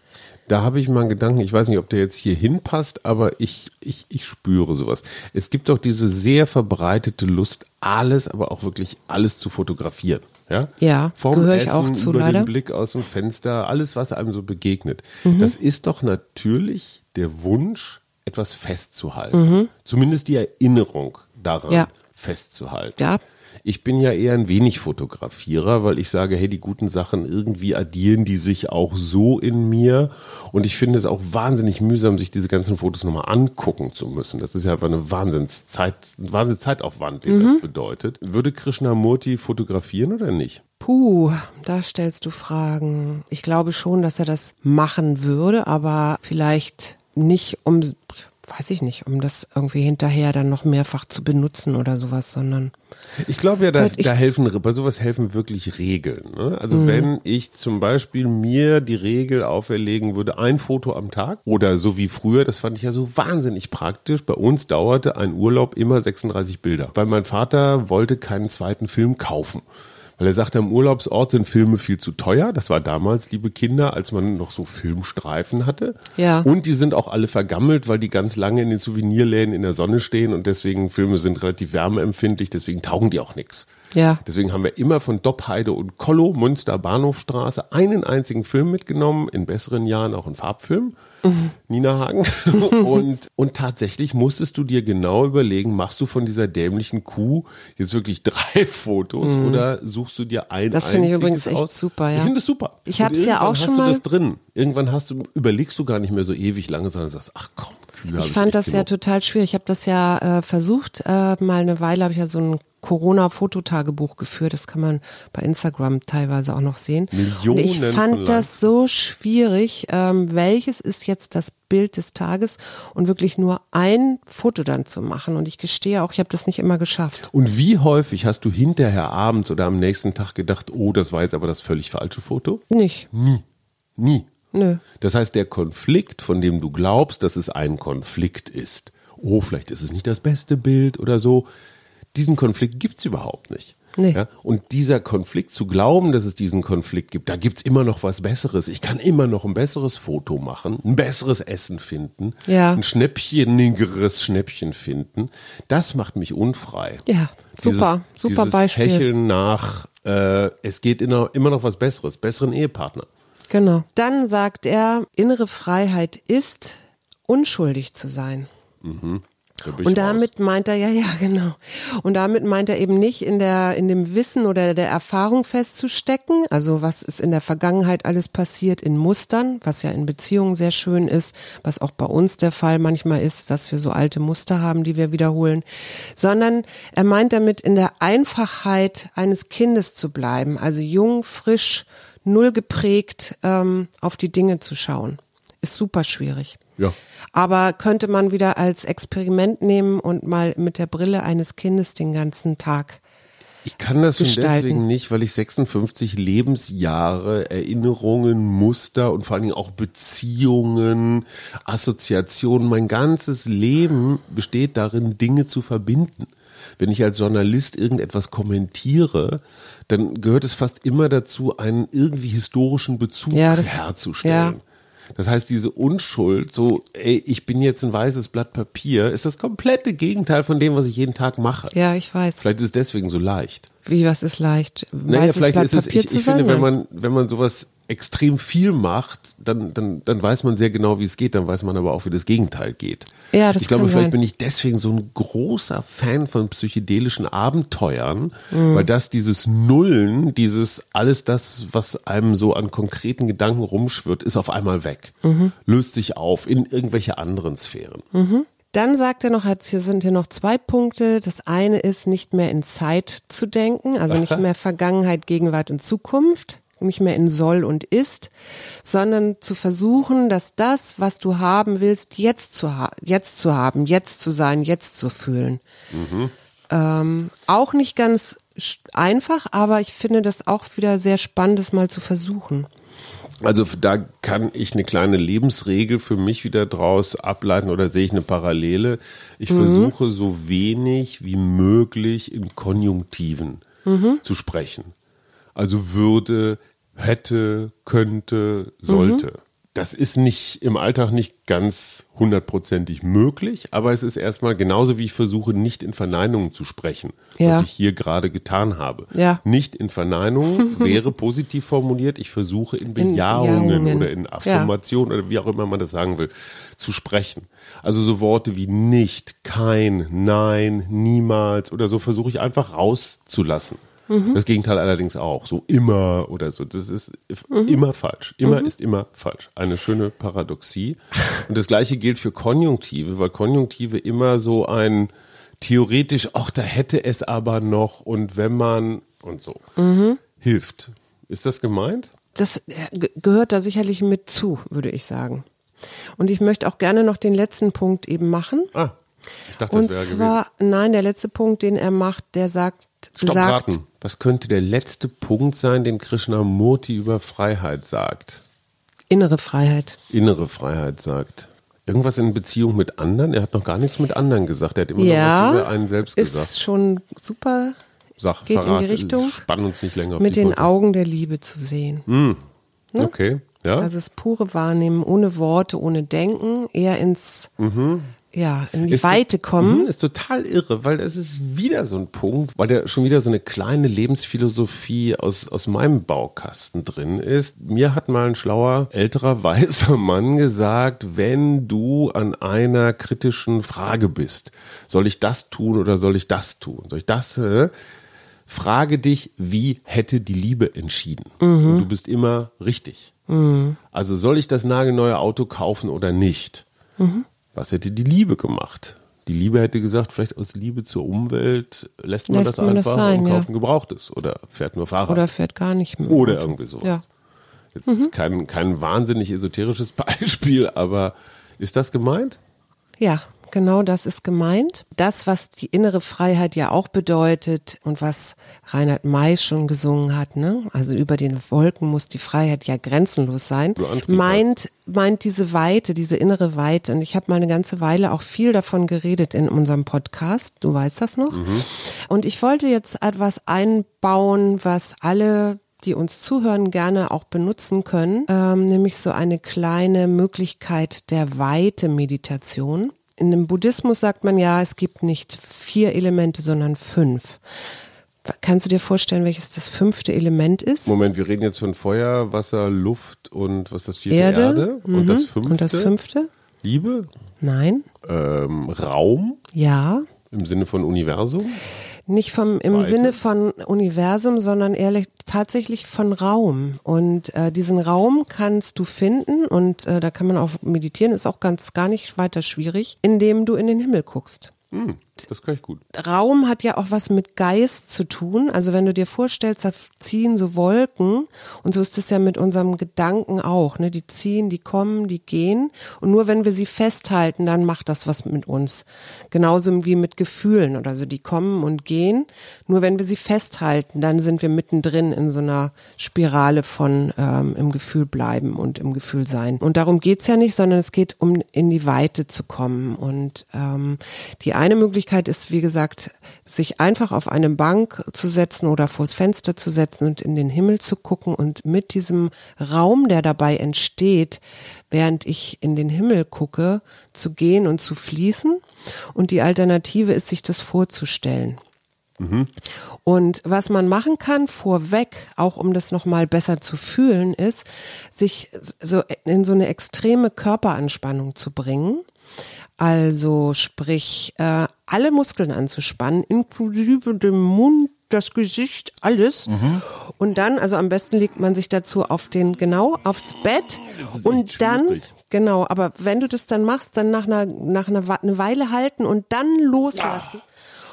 Speaker 3: Da habe ich mal einen Gedanken, ich weiß nicht, ob der jetzt hier hinpasst, aber ich, ich, ich spüre sowas. Es gibt doch diese sehr verbreitete Lust, alles, aber auch wirklich alles zu fotografieren. Ja,
Speaker 2: ja gehöre ich auch zu,
Speaker 3: über
Speaker 2: leider.
Speaker 3: den Blick aus dem Fenster, alles, was einem so begegnet. Mhm. Das ist doch natürlich der Wunsch, etwas festzuhalten. Mhm. Zumindest die Erinnerung daran ja. Festzuhalten.
Speaker 2: Ja.
Speaker 3: Ich bin ja eher ein wenig Fotografierer, weil ich sage, hey, die guten Sachen irgendwie addieren die sich auch so in mir. Und ich finde es auch wahnsinnig mühsam, sich diese ganzen Fotos nochmal angucken zu müssen. Das ist ja einfach eine Wahnsinnszeit, ein Wahnsinnszeitaufwand, den mhm. das bedeutet. Würde Krishnamurti fotografieren oder nicht?
Speaker 2: Puh, da stellst du Fragen. Ich glaube schon, dass er das machen würde, aber vielleicht nicht um, weiß ich nicht, um das irgendwie hinterher dann noch mehrfach zu benutzen oder sowas, sondern.
Speaker 3: Ich glaube ja, da, da helfen, bei sowas helfen wirklich Regeln. Ne? Also mhm. wenn ich zum Beispiel mir die Regel auferlegen würde, ein Foto am Tag oder so wie früher, das fand ich ja so wahnsinnig praktisch. Bei uns dauerte ein Urlaub immer 36 Bilder, weil mein Vater wollte keinen zweiten Film kaufen. Weil er sagte, am Urlaubsort sind Filme viel zu teuer. Das war damals, liebe Kinder, als man noch so Filmstreifen hatte.
Speaker 2: Ja.
Speaker 3: Und die sind auch alle vergammelt, weil die ganz lange in den Souvenirläden in der Sonne stehen und deswegen Filme sind relativ wärmeempfindlich, deswegen taugen die auch nichts.
Speaker 2: Ja.
Speaker 3: Deswegen haben wir immer von Doppheide und Kollo, Münster Bahnhofstraße, einen einzigen Film mitgenommen, in besseren Jahren auch einen Farbfilm. Mhm. Nina Hagen. und, und tatsächlich musstest du dir genau überlegen, machst du von dieser dämlichen Kuh jetzt wirklich drei Fotos mhm. oder suchst du dir ein
Speaker 2: Das finde ich übrigens echt
Speaker 3: aus?
Speaker 2: super, ja.
Speaker 3: Ich finde es super.
Speaker 2: Ich habe es ja auch schon mal.
Speaker 3: Hast du das drin. Irgendwann hast du, überlegst du gar nicht mehr so ewig lange, sondern sagst, ach komm,
Speaker 2: Kühe Ich fand das genug. ja total schwierig. Ich habe das ja äh, versucht, äh, mal eine Weile habe ich ja so ein Corona-Fototagebuch geführt. Das kann man bei Instagram teilweise auch noch sehen.
Speaker 3: Millionen
Speaker 2: und ich fand das so schwierig. Ähm, welches ist jetzt das Bild des Tages und wirklich nur ein Foto dann zu machen? Und ich gestehe auch, ich habe das nicht immer geschafft.
Speaker 3: Und wie häufig hast du hinterher abends oder am nächsten Tag gedacht, oh, das war jetzt aber das völlig falsche Foto?
Speaker 2: Nicht.
Speaker 3: Nie. Nie.
Speaker 2: Nö.
Speaker 3: Das heißt, der Konflikt, von dem du glaubst, dass es ein Konflikt ist, oh, vielleicht ist es nicht das beste Bild oder so, diesen Konflikt gibt's überhaupt nicht.
Speaker 2: Nee.
Speaker 3: Ja, und dieser Konflikt, zu glauben, dass es diesen Konflikt gibt, da gibt's immer noch was Besseres. Ich kann immer noch ein besseres Foto machen, ein besseres Essen finden,
Speaker 2: ja.
Speaker 3: ein schnäppchenigeres Schnäppchen finden. Das macht mich unfrei.
Speaker 2: Ja, super, dieses, super
Speaker 3: dieses
Speaker 2: Beispiel.
Speaker 3: Hecheln nach, äh, es geht immer noch was Besseres, besseren Ehepartner.
Speaker 2: Genau. Dann sagt er, innere Freiheit ist, unschuldig zu sein.
Speaker 3: Mhm.
Speaker 2: Und damit raus. meint er, ja, ja, genau. Und damit meint er eben nicht in der, in dem Wissen oder der Erfahrung festzustecken. Also was ist in der Vergangenheit alles passiert in Mustern, was ja in Beziehungen sehr schön ist, was auch bei uns der Fall manchmal ist, dass wir so alte Muster haben, die wir wiederholen. Sondern er meint damit in der Einfachheit eines Kindes zu bleiben. Also jung, frisch, null geprägt, ähm, auf die Dinge zu schauen. Ist super schwierig.
Speaker 3: Ja.
Speaker 2: Aber könnte man wieder als Experiment nehmen und mal mit der Brille eines Kindes den ganzen Tag
Speaker 3: Ich kann das schon deswegen nicht, weil ich 56 Lebensjahre, Erinnerungen, Muster und vor allen Dingen auch Beziehungen, Assoziationen, mein ganzes Leben besteht darin, Dinge zu verbinden. Wenn ich als Journalist irgendetwas kommentiere, dann gehört es fast immer dazu, einen irgendwie historischen Bezug ja, das, herzustellen. Ja. Das heißt, diese Unschuld, so, ey, ich bin jetzt ein weißes Blatt Papier, ist das komplette Gegenteil von dem, was ich jeden Tag mache.
Speaker 2: Ja, ich weiß.
Speaker 3: Vielleicht ist es deswegen so leicht.
Speaker 2: Wie, was ist leicht?
Speaker 3: Weißes naja, vielleicht Blatt ist es, Papier ich, ich finde, wenn man, wenn man sowas extrem viel macht, dann, dann, dann weiß man sehr genau, wie es geht, dann weiß man aber auch, wie das Gegenteil geht.
Speaker 2: Ja, das
Speaker 3: ich glaube, vielleicht
Speaker 2: sein.
Speaker 3: bin ich deswegen so ein großer Fan von psychedelischen Abenteuern, mhm. weil das dieses Nullen, dieses alles das, was einem so an konkreten Gedanken rumschwirrt, ist auf einmal weg, mhm. löst sich auf in irgendwelche anderen Sphären.
Speaker 2: Mhm. Dann sagt er noch, hier sind hier noch zwei Punkte. Das eine ist, nicht mehr in Zeit zu denken, also nicht mehr Vergangenheit, Gegenwart und Zukunft nicht mehr in soll und ist, sondern zu versuchen, dass das, was du haben willst, jetzt zu, ha jetzt zu haben, jetzt zu sein, jetzt zu fühlen. Mhm. Ähm, auch nicht ganz einfach, aber ich finde das auch wieder sehr spannend, das mal zu versuchen.
Speaker 3: Also da kann ich eine kleine Lebensregel für mich wieder draus ableiten oder sehe ich eine Parallele. Ich mhm. versuche so wenig wie möglich in Konjunktiven mhm. zu sprechen. Also würde, hätte, könnte, sollte. Mhm. Das ist nicht im Alltag nicht ganz hundertprozentig möglich, aber es ist erstmal genauso wie ich versuche, nicht in Verneinungen zu sprechen, ja. was ich hier gerade getan habe.
Speaker 2: Ja.
Speaker 3: Nicht in Verneinungen wäre positiv formuliert. Ich versuche in Bejahungen, in oder in Affirmationen ja. oder wie auch immer man das sagen will, zu sprechen. Also so Worte wie nicht, kein, nein, niemals oder so versuche ich einfach rauszulassen. Mhm. Das Gegenteil allerdings auch. So immer oder so. Das ist mhm. immer falsch. Immer mhm. ist immer falsch. Eine schöne Paradoxie. Und das gleiche gilt für Konjunktive, weil Konjunktive immer so ein theoretisch, ach, da hätte es aber noch und wenn man und so mhm. hilft. Ist das gemeint?
Speaker 2: Das äh, gehört da sicherlich mit zu, würde ich sagen. Und ich möchte auch gerne noch den letzten Punkt eben machen.
Speaker 3: Ah.
Speaker 2: Ich dachte, und zwar, gewesen. nein, der letzte Punkt, den er macht, der sagt,
Speaker 3: Stopp,
Speaker 2: sagt,
Speaker 3: raten. Was könnte der letzte Punkt sein, den Krishnamurti über Freiheit sagt?
Speaker 2: Innere Freiheit.
Speaker 3: Innere Freiheit sagt. Irgendwas in Beziehung mit anderen? Er hat noch gar nichts mit anderen gesagt. Er hat immer
Speaker 2: ja,
Speaker 3: noch was über einen selbst
Speaker 2: ist
Speaker 3: gesagt.
Speaker 2: Ist schon super.
Speaker 3: Sach,
Speaker 2: geht
Speaker 3: verrat,
Speaker 2: in die Richtung.
Speaker 3: Spann uns nicht länger.
Speaker 2: mit den Augen der Liebe zu sehen.
Speaker 3: Mm. Ne? Okay. Ja.
Speaker 2: Also das pure Wahrnehmen, ohne Worte, ohne Denken, eher ins mhm ja, in die ist Weite kommen.
Speaker 3: Mhm, ist total irre, weil das ist wieder so ein Punkt, weil der schon wieder so eine kleine Lebensphilosophie aus, aus meinem Baukasten drin ist. Mir hat mal ein schlauer, älterer, weißer Mann gesagt, wenn du an einer kritischen Frage bist, soll ich das tun oder soll ich das tun? Soll ich das? Äh? Frage dich, wie hätte die Liebe entschieden? Mhm. Und du bist immer richtig. Mhm. Also soll ich das nagelneue Auto kaufen oder nicht? Mhm. Was hätte die Liebe gemacht? Die Liebe hätte gesagt, vielleicht aus Liebe zur Umwelt lässt man lässt das man einfach das sein, und kauft ja. gebrauchtes oder fährt nur Fahrrad.
Speaker 2: Oder fährt gar nicht mehr.
Speaker 3: Oder irgendwie sowas.
Speaker 2: Ja.
Speaker 3: Jetzt mhm. ist kein, kein wahnsinnig esoterisches Beispiel, aber ist das gemeint?
Speaker 2: Ja, Genau das ist gemeint. Das, was die innere Freiheit ja auch bedeutet und was Reinhard May schon gesungen hat, ne? Also über den Wolken muss die Freiheit ja grenzenlos sein. Meint, meint diese Weite, diese innere Weite. Und ich habe mal eine ganze Weile auch viel davon geredet in unserem Podcast. Du weißt das noch? Mhm. Und ich wollte jetzt etwas einbauen, was alle die uns zuhören, gerne auch benutzen können, ähm, nämlich so eine kleine Möglichkeit der Weite-Meditation in dem Buddhismus sagt man ja, es gibt nicht vier Elemente, sondern fünf. Kannst du dir vorstellen, welches das fünfte Element ist?
Speaker 3: Moment, wir reden jetzt von Feuer, Wasser, Luft und was ist das vierte? Erde. Erde. Und, mhm. das fünfte?
Speaker 2: und das fünfte?
Speaker 3: Liebe?
Speaker 2: Nein.
Speaker 3: Ähm, Raum?
Speaker 2: Ja.
Speaker 3: Im Sinne von Universum?
Speaker 2: Nicht vom im Weite. Sinne von Universum, sondern ehrlich tatsächlich von Raum. Und äh, diesen Raum kannst du finden und äh, da kann man auch meditieren, ist auch ganz gar nicht weiter schwierig, indem du in den Himmel guckst.
Speaker 3: Hm. Das kann ich gut.
Speaker 2: Raum hat ja auch was mit Geist zu tun. Also wenn du dir vorstellst, da ziehen so Wolken und so ist es ja mit unserem Gedanken auch. Ne? Die ziehen, die kommen, die gehen und nur wenn wir sie festhalten, dann macht das was mit uns. Genauso wie mit Gefühlen oder so. Die kommen und gehen. Nur wenn wir sie festhalten, dann sind wir mittendrin in so einer Spirale von ähm, im Gefühl bleiben und im Gefühl sein. Und darum geht's ja nicht, sondern es geht um in die Weite zu kommen. Und ähm, die eine Möglichkeit ist, wie gesagt, sich einfach auf eine Bank zu setzen oder vors Fenster zu setzen und in den Himmel zu gucken und mit diesem Raum, der dabei entsteht, während ich in den Himmel gucke, zu gehen und zu fließen. Und die Alternative ist, sich das vorzustellen. Mhm. Und was man machen kann vorweg, auch um das nochmal besser zu fühlen, ist, sich so in so eine extreme Körperanspannung zu bringen. Also sprich, äh, alle Muskeln anzuspannen, inklusive dem Mund, das Gesicht, alles. Mhm. Und dann, also am besten legt man sich dazu auf den, genau, aufs Bett. Und dann, schwierig. genau, aber wenn du das dann machst, dann nach einer, nach einer eine Weile halten und dann loslassen. Ja.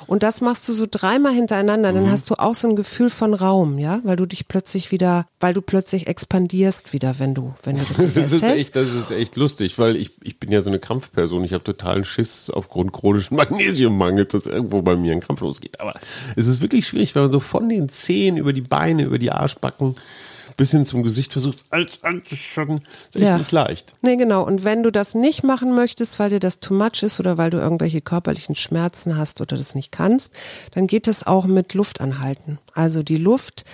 Speaker 2: Und das machst du so dreimal hintereinander, dann mhm. hast du auch so ein Gefühl von Raum, ja, weil du dich plötzlich wieder, weil du plötzlich expandierst wieder, wenn du, wenn du das so
Speaker 3: das ist echt, Das ist echt lustig, weil ich, ich bin ja so eine Krampfperson. Ich habe totalen Schiss aufgrund chronischen Magnesiummangels, dass irgendwo bei mir ein Krampf losgeht. Aber es ist wirklich schwierig, wenn man so von den Zehen über die Beine, über die Arschbacken bis hin zum Gesicht versuchst, als anzuschauen, ist echt ja. nicht leicht.
Speaker 2: Nee, genau. Und wenn du das nicht machen möchtest, weil dir das too much ist oder weil du irgendwelche körperlichen Schmerzen hast oder das nicht kannst, dann geht das auch mit Luft anhalten. Also die Luft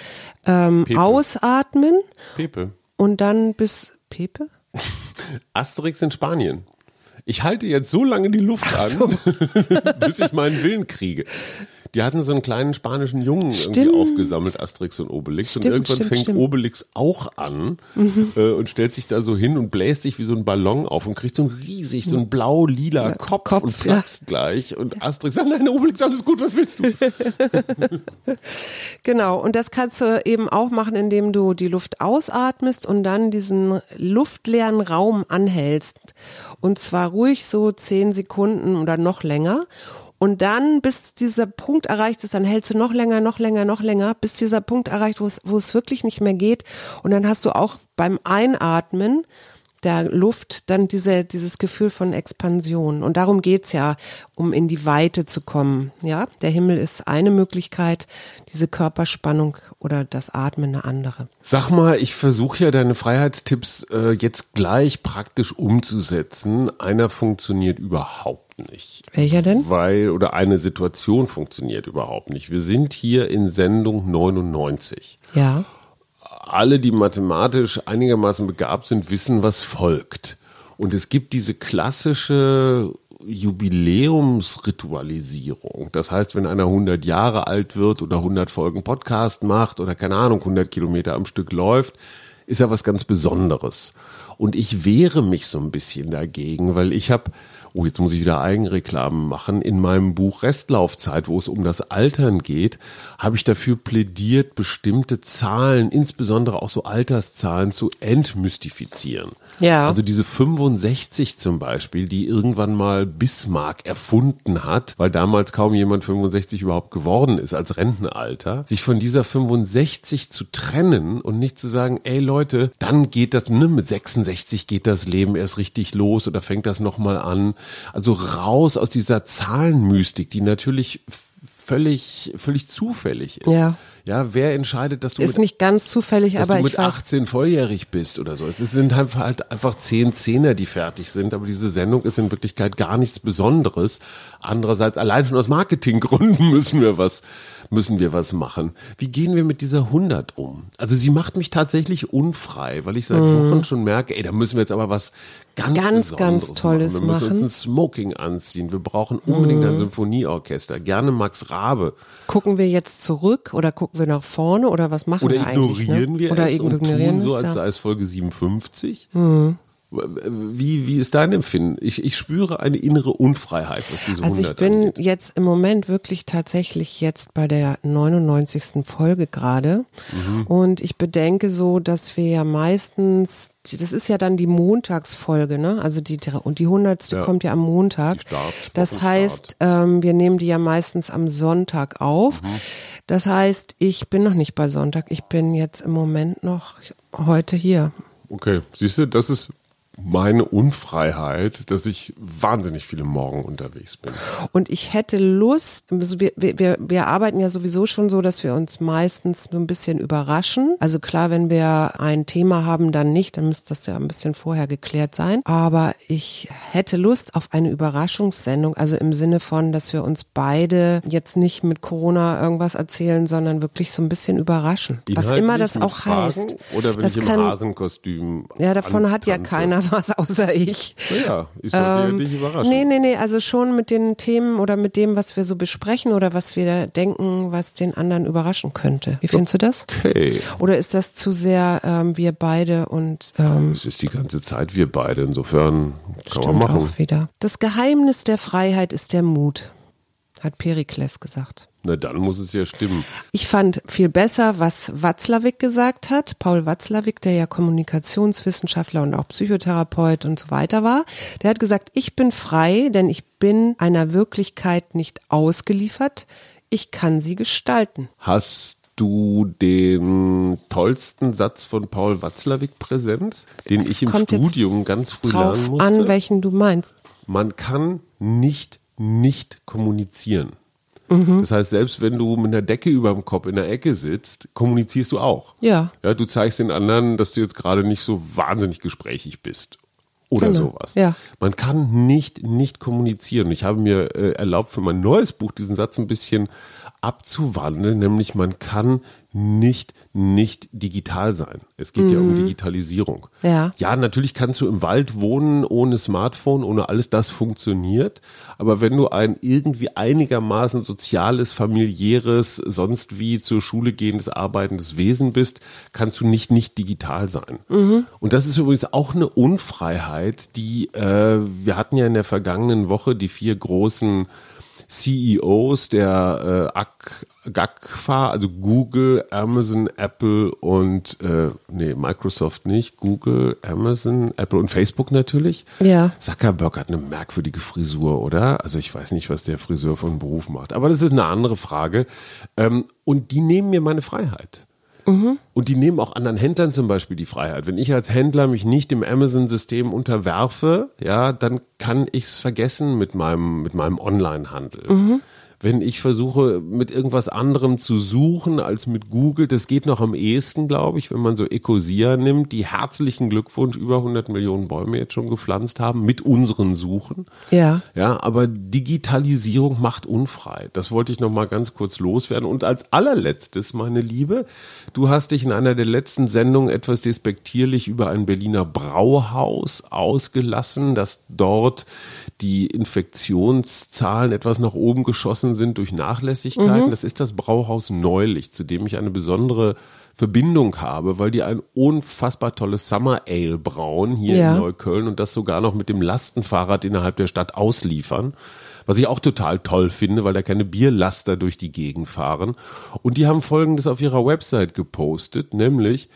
Speaker 2: ähm, ausatmen.
Speaker 3: Pepe.
Speaker 2: Und dann bis Pepe?
Speaker 3: Asterix in Spanien. Ich halte jetzt so lange die Luft so. an, bis ich meinen Willen kriege. Die hatten so einen kleinen spanischen Jungen stimmt. irgendwie aufgesammelt, Asterix und Obelix. Stimmt, und irgendwann stimmt, fängt. Obelix auch an mhm. äh, und stellt sich da so hin und bläst sich wie so ein Ballon auf und kriegt so ein riesig, so ein blau-lila ja, Kopf, Kopf, und platzt ja. gleich. Und Asterix sagt, nein, Obelix, alles gut, was willst du?
Speaker 2: genau, und das kannst du eben auch machen, indem du die Luft ausatmest und dann diesen luftleeren Raum anhältst. Und zwar ruhig so zehn Sekunden oder noch länger. Und dann, bis dieser Punkt erreicht ist, dann hältst du noch länger, noch länger, noch länger, bis dieser Punkt erreicht, wo es, wo es wirklich nicht mehr geht. Und dann hast du auch beim Einatmen der Luft dann diese, dieses Gefühl von Expansion. Und darum geht's ja, um in die Weite zu kommen. Ja, der Himmel ist eine Möglichkeit, diese Körperspannung oder das Atmen eine andere.
Speaker 3: Sag mal, ich versuche ja deine Freiheitstipps äh, jetzt gleich praktisch umzusetzen. Einer funktioniert überhaupt nicht.
Speaker 2: Welcher denn?
Speaker 3: Weil, oder eine Situation funktioniert überhaupt nicht. Wir sind hier in Sendung 99.
Speaker 2: Ja.
Speaker 3: Alle, die mathematisch einigermaßen begabt sind, wissen, was folgt. Und es gibt diese klassische Jubiläumsritualisierung. Das heißt, wenn einer 100 Jahre alt wird oder 100 Folgen Podcast macht oder keine Ahnung, 100 Kilometer am Stück läuft, ist ja was ganz Besonderes. Und ich wehre mich so ein bisschen dagegen, weil ich habe oh, jetzt muss ich wieder Eigenreklamen machen. In meinem Buch Restlaufzeit, wo es um das Altern geht, habe ich dafür plädiert, bestimmte Zahlen, insbesondere auch so Alterszahlen, zu entmystifizieren.
Speaker 2: Ja.
Speaker 3: Also diese 65 zum Beispiel, die irgendwann mal Bismarck erfunden hat, weil damals kaum jemand 65 überhaupt geworden ist als Rentenalter, sich von dieser 65 zu trennen und nicht zu sagen, ey Leute, dann geht das, ne, mit 66 geht das Leben erst richtig los oder fängt das nochmal an. Also raus aus dieser Zahlenmystik, die natürlich völlig, völlig zufällig ist.
Speaker 2: Ja.
Speaker 3: Ja, wer entscheidet, dass du
Speaker 2: ist
Speaker 3: mit,
Speaker 2: nicht ganz zufällig,
Speaker 3: dass
Speaker 2: aber
Speaker 3: du mit
Speaker 2: ich weiß.
Speaker 3: 18 volljährig bist oder so. Es sind halt einfach zehn Zehner, die fertig sind, aber diese Sendung ist in Wirklichkeit gar nichts Besonderes. Andererseits allein schon aus Marketinggründen müssen wir was müssen wir was machen. Wie gehen wir mit dieser 100 um? Also sie macht mich tatsächlich unfrei, weil ich seit mhm. Wochen schon merke, ey, da müssen wir jetzt aber was ganz
Speaker 2: ganz ganz tolles
Speaker 3: machen. Wir müssen machen. uns ein Smoking anziehen. Wir brauchen unbedingt mhm. ein Symphonieorchester. Gerne Max Rabe.
Speaker 2: Gucken wir jetzt zurück oder gucken wir nach vorne oder was machen
Speaker 3: oder
Speaker 2: wir eigentlich?
Speaker 3: Oder ignorieren
Speaker 2: ne?
Speaker 3: wir
Speaker 2: oder
Speaker 3: es
Speaker 2: ignorieren
Speaker 3: und tun so, als sei es Folge 57?
Speaker 2: Mhm.
Speaker 3: Wie, wie ist dein Empfinden? Ich, ich spüre eine innere Unfreiheit, was diese
Speaker 2: Also ich bin
Speaker 3: angeht.
Speaker 2: jetzt im Moment wirklich tatsächlich jetzt bei der 99. Folge gerade mhm. und ich bedenke so, dass wir ja meistens das ist ja dann die Montagsfolge, ne? Also die und die hundertste ja. kommt ja am Montag. Start, das heißt, ähm, wir nehmen die ja meistens am Sonntag auf. Mhm. Das heißt, ich bin noch nicht bei Sonntag. Ich bin jetzt im Moment noch heute hier.
Speaker 3: Okay, siehst du, das ist meine Unfreiheit, dass ich wahnsinnig viele Morgen unterwegs bin.
Speaker 2: Und ich hätte Lust, also wir, wir, wir arbeiten ja sowieso schon so, dass wir uns meistens so ein bisschen überraschen. Also klar, wenn wir ein Thema haben, dann nicht, dann müsste das ja ein bisschen vorher geklärt sein. Aber ich hätte Lust auf eine Überraschungssendung, also im Sinne von, dass wir uns beide jetzt nicht mit Corona irgendwas erzählen, sondern wirklich so ein bisschen überraschen. Was immer das auch Fragen, heißt.
Speaker 3: Oder wenn das ich im kann, Hasenkostüm.
Speaker 2: Ja, davon hat ja keiner was außer ich.
Speaker 3: Ja, ich sollte ähm, dich überraschen.
Speaker 2: Nee, nee, nee, also schon mit den Themen oder mit dem, was wir so besprechen oder was wir denken, was den anderen überraschen könnte. Wie findest du das?
Speaker 3: Okay.
Speaker 2: Oder ist das zu sehr ähm, wir beide und ähm,
Speaker 3: Es ist die ganze Zeit wir beide, insofern kann man machen.
Speaker 2: Auch wieder. Das Geheimnis der Freiheit ist der Mut, hat Perikles gesagt.
Speaker 3: Na, dann muss es ja stimmen.
Speaker 2: Ich fand viel besser, was Watzlawick gesagt hat. Paul Watzlawick, der ja Kommunikationswissenschaftler und auch Psychotherapeut und so weiter war. Der hat gesagt, ich bin frei, denn ich bin einer Wirklichkeit nicht ausgeliefert. Ich kann sie gestalten.
Speaker 3: Hast du den tollsten Satz von Paul Watzlawick präsent, den ich im Kommt Studium ganz früh lernen musste?
Speaker 2: an, welchen du meinst.
Speaker 3: Man kann nicht nicht kommunizieren. Mhm. Das heißt, selbst wenn du mit einer Decke über dem Kopf in der Ecke sitzt, kommunizierst du auch.
Speaker 2: Ja.
Speaker 3: Ja, du zeigst den anderen, dass du jetzt gerade nicht so wahnsinnig gesprächig bist oder genau. sowas.
Speaker 2: Ja.
Speaker 3: Man kann nicht nicht kommunizieren. Ich habe mir äh, erlaubt für mein neues Buch diesen Satz ein bisschen abzuwandeln, nämlich man kann nicht nicht digital sein. Es geht mhm. ja um mhm. Digitalisierung.
Speaker 2: Ja.
Speaker 3: ja, natürlich kannst du im Wald wohnen ohne Smartphone, ohne alles das funktioniert, aber wenn du ein irgendwie einigermaßen soziales, familiäres, sonst wie zur Schule gehendes, arbeitendes Wesen bist, kannst du nicht nicht digital sein. Mhm. Und das ist übrigens auch eine Unfreiheit, die äh, wir hatten ja in der vergangenen Woche die vier großen CEOs der äh, GAGFA, also Google, Amazon, Apple und äh, nee, Microsoft nicht, Google, Amazon, Apple und Facebook natürlich.
Speaker 2: Ja.
Speaker 3: Zuckerberg hat eine merkwürdige Frisur, oder? Also ich weiß nicht, was der Friseur von Beruf macht, aber das ist eine andere Frage. Ähm, und die nehmen mir meine Freiheit. Mhm. Und die nehmen auch anderen Händlern zum Beispiel die Freiheit. Wenn ich als Händler mich nicht dem Amazon-System unterwerfe, ja, dann kann ich es vergessen mit meinem, mit meinem Online-Handel. Mhm wenn ich versuche, mit irgendwas anderem zu suchen als mit Google, das geht noch am ehesten, glaube ich, wenn man so Ecosia nimmt, die herzlichen Glückwunsch über 100 Millionen Bäume jetzt schon gepflanzt haben mit unseren Suchen.
Speaker 2: Ja.
Speaker 3: Ja, aber Digitalisierung macht unfrei. Das wollte ich noch mal ganz kurz loswerden. Und als allerletztes, meine Liebe, du hast dich in einer der letzten Sendungen etwas despektierlich über ein Berliner Brauhaus ausgelassen, dass dort die Infektionszahlen etwas nach oben geschossen sind durch Nachlässigkeiten. Mhm. Das ist das Brauhaus Neulich, zu dem ich eine besondere Verbindung habe, weil die ein unfassbar tolles Summer Ale brauen hier ja. in Neukölln und das sogar noch mit dem Lastenfahrrad innerhalb der Stadt ausliefern. Was ich auch total toll finde, weil da keine Bierlaster durch die Gegend fahren. Und die haben Folgendes auf ihrer Website gepostet, nämlich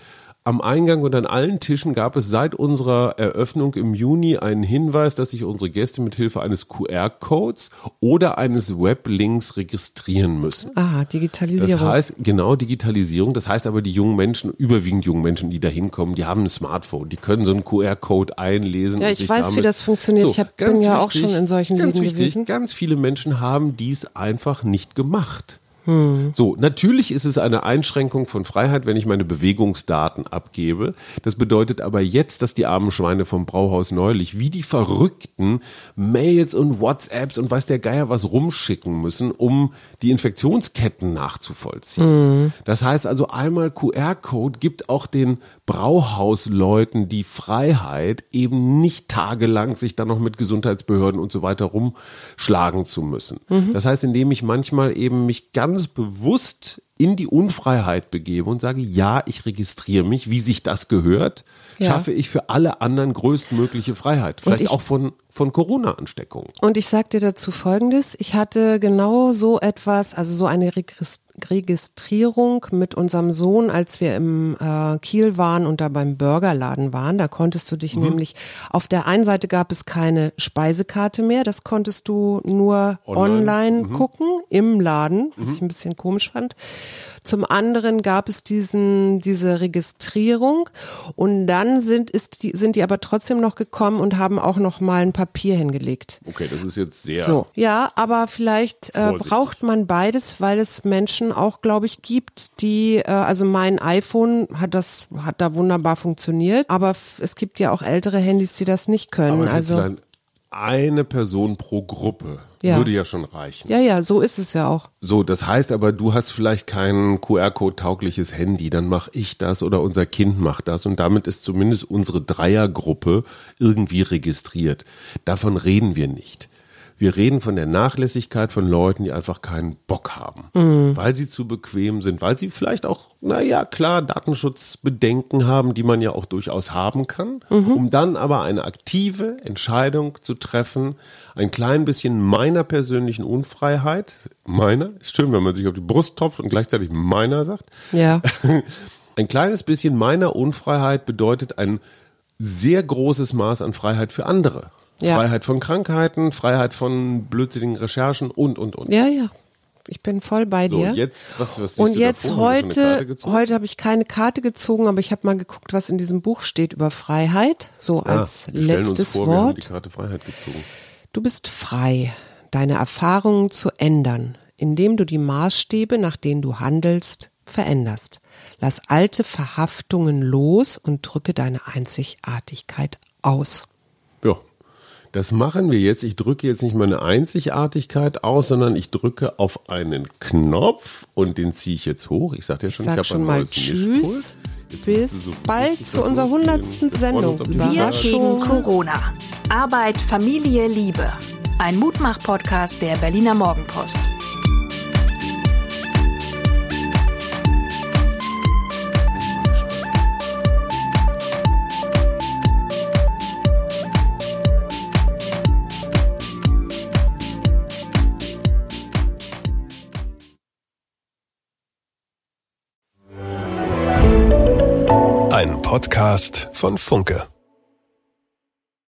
Speaker 3: am Eingang und an allen Tischen gab es seit unserer Eröffnung im Juni einen Hinweis, dass sich unsere Gäste mit Hilfe eines QR-Codes oder eines Weblinks registrieren müssen.
Speaker 2: Ah, Digitalisierung.
Speaker 3: Das heißt, genau, Digitalisierung. Das heißt aber, die jungen Menschen, überwiegend jungen Menschen, die da hinkommen, die haben ein Smartphone. Die können so einen QR-Code einlesen.
Speaker 2: Ja, ich weiß, wie das funktioniert. So, ich hab, bin ja wichtig, auch schon in solchen
Speaker 3: ganz
Speaker 2: Läden
Speaker 3: wichtig,
Speaker 2: gewesen.
Speaker 3: Ganz viele Menschen haben dies einfach nicht gemacht. Hm. So, natürlich ist es eine Einschränkung von Freiheit, wenn ich meine Bewegungsdaten abgebe. Das bedeutet aber jetzt, dass die armen Schweine vom Brauhaus neulich wie die Verrückten Mails und WhatsApps und weiß der Geier was rumschicken müssen, um die Infektionsketten nachzuvollziehen. Hm. Das heißt also einmal QR-Code gibt auch den Brauhausleuten die Freiheit, eben nicht tagelang sich dann noch mit Gesundheitsbehörden und so weiter rumschlagen zu müssen. Mhm. Das heißt, indem ich manchmal eben mich ganz bewusst in die Unfreiheit begebe und sage, ja, ich registriere mich, wie sich das gehört, ja. schaffe ich für alle anderen größtmögliche Freiheit. Vielleicht ich, auch von, von Corona-Ansteckungen.
Speaker 2: Und ich sage dir dazu Folgendes. Ich hatte genau so etwas, also so eine Registrierung mit unserem Sohn, als wir im äh, Kiel waren und da beim Burgerladen waren. Da konntest du dich mhm. nämlich, auf der einen Seite gab es keine Speisekarte mehr, das konntest du nur online, online mhm. gucken im Laden, was mhm. ich ein bisschen komisch fand. Zum anderen gab es diesen, diese Registrierung und dann sind, ist die, sind die aber trotzdem noch gekommen und haben auch noch mal ein Papier hingelegt.
Speaker 3: Okay, das ist jetzt sehr.
Speaker 2: So, ja, aber vielleicht äh, braucht man beides, weil es Menschen auch, glaube ich, gibt, die, äh, also mein iPhone hat das, hat da wunderbar funktioniert, aber es gibt ja auch ältere Handys, die das nicht können. Aber also
Speaker 3: eine Person pro Gruppe ja. würde ja schon reichen.
Speaker 2: Ja, ja, so ist es ja auch.
Speaker 3: So, das heißt aber, du hast vielleicht kein QR-Code-taugliches Handy, dann mache ich das oder unser Kind macht das und damit ist zumindest unsere Dreiergruppe irgendwie registriert. Davon reden wir nicht. Wir reden von der Nachlässigkeit von Leuten, die einfach keinen Bock haben, mhm. weil sie zu bequem sind, weil sie vielleicht auch, naja, klar, Datenschutzbedenken haben, die man ja auch durchaus haben kann, mhm. um dann aber eine aktive Entscheidung zu treffen, ein klein bisschen meiner persönlichen Unfreiheit, meiner, ist schön, wenn man sich auf die Brust topft und gleichzeitig meiner sagt.
Speaker 2: Ja.
Speaker 3: Ein kleines bisschen meiner Unfreiheit bedeutet ein sehr großes Maß an Freiheit für andere. Ja. Freiheit von Krankheiten, Freiheit von blödsinnigen Recherchen und, und, und.
Speaker 2: Ja, ja. Ich bin voll bei dir.
Speaker 3: So, jetzt, was, was
Speaker 2: Und jetzt heute, heute habe ich keine Karte gezogen, aber ich habe mal geguckt, was in diesem Buch steht über Freiheit, so ah, als letztes vor, Wort. Wir haben
Speaker 3: die Karte Freiheit gezogen.
Speaker 2: Du bist frei, deine Erfahrungen zu ändern, indem du die Maßstäbe, nach denen du handelst, veränderst. Lass alte Verhaftungen los und drücke deine Einzigartigkeit aus.
Speaker 3: Das machen wir jetzt. Ich drücke jetzt nicht meine Einzigartigkeit aus, sondern ich drücke auf einen Knopf und den ziehe ich jetzt hoch. Ich sage ja schon,
Speaker 2: ich,
Speaker 3: ich habe
Speaker 2: schon mal Tschüss. Bis so bald zu unserer hundertsten Sendung.
Speaker 1: Wir gegen Corona. Arbeit, Familie, Liebe. Ein Mutmach-Podcast der Berliner Morgenpost.
Speaker 4: Podcast von Funke.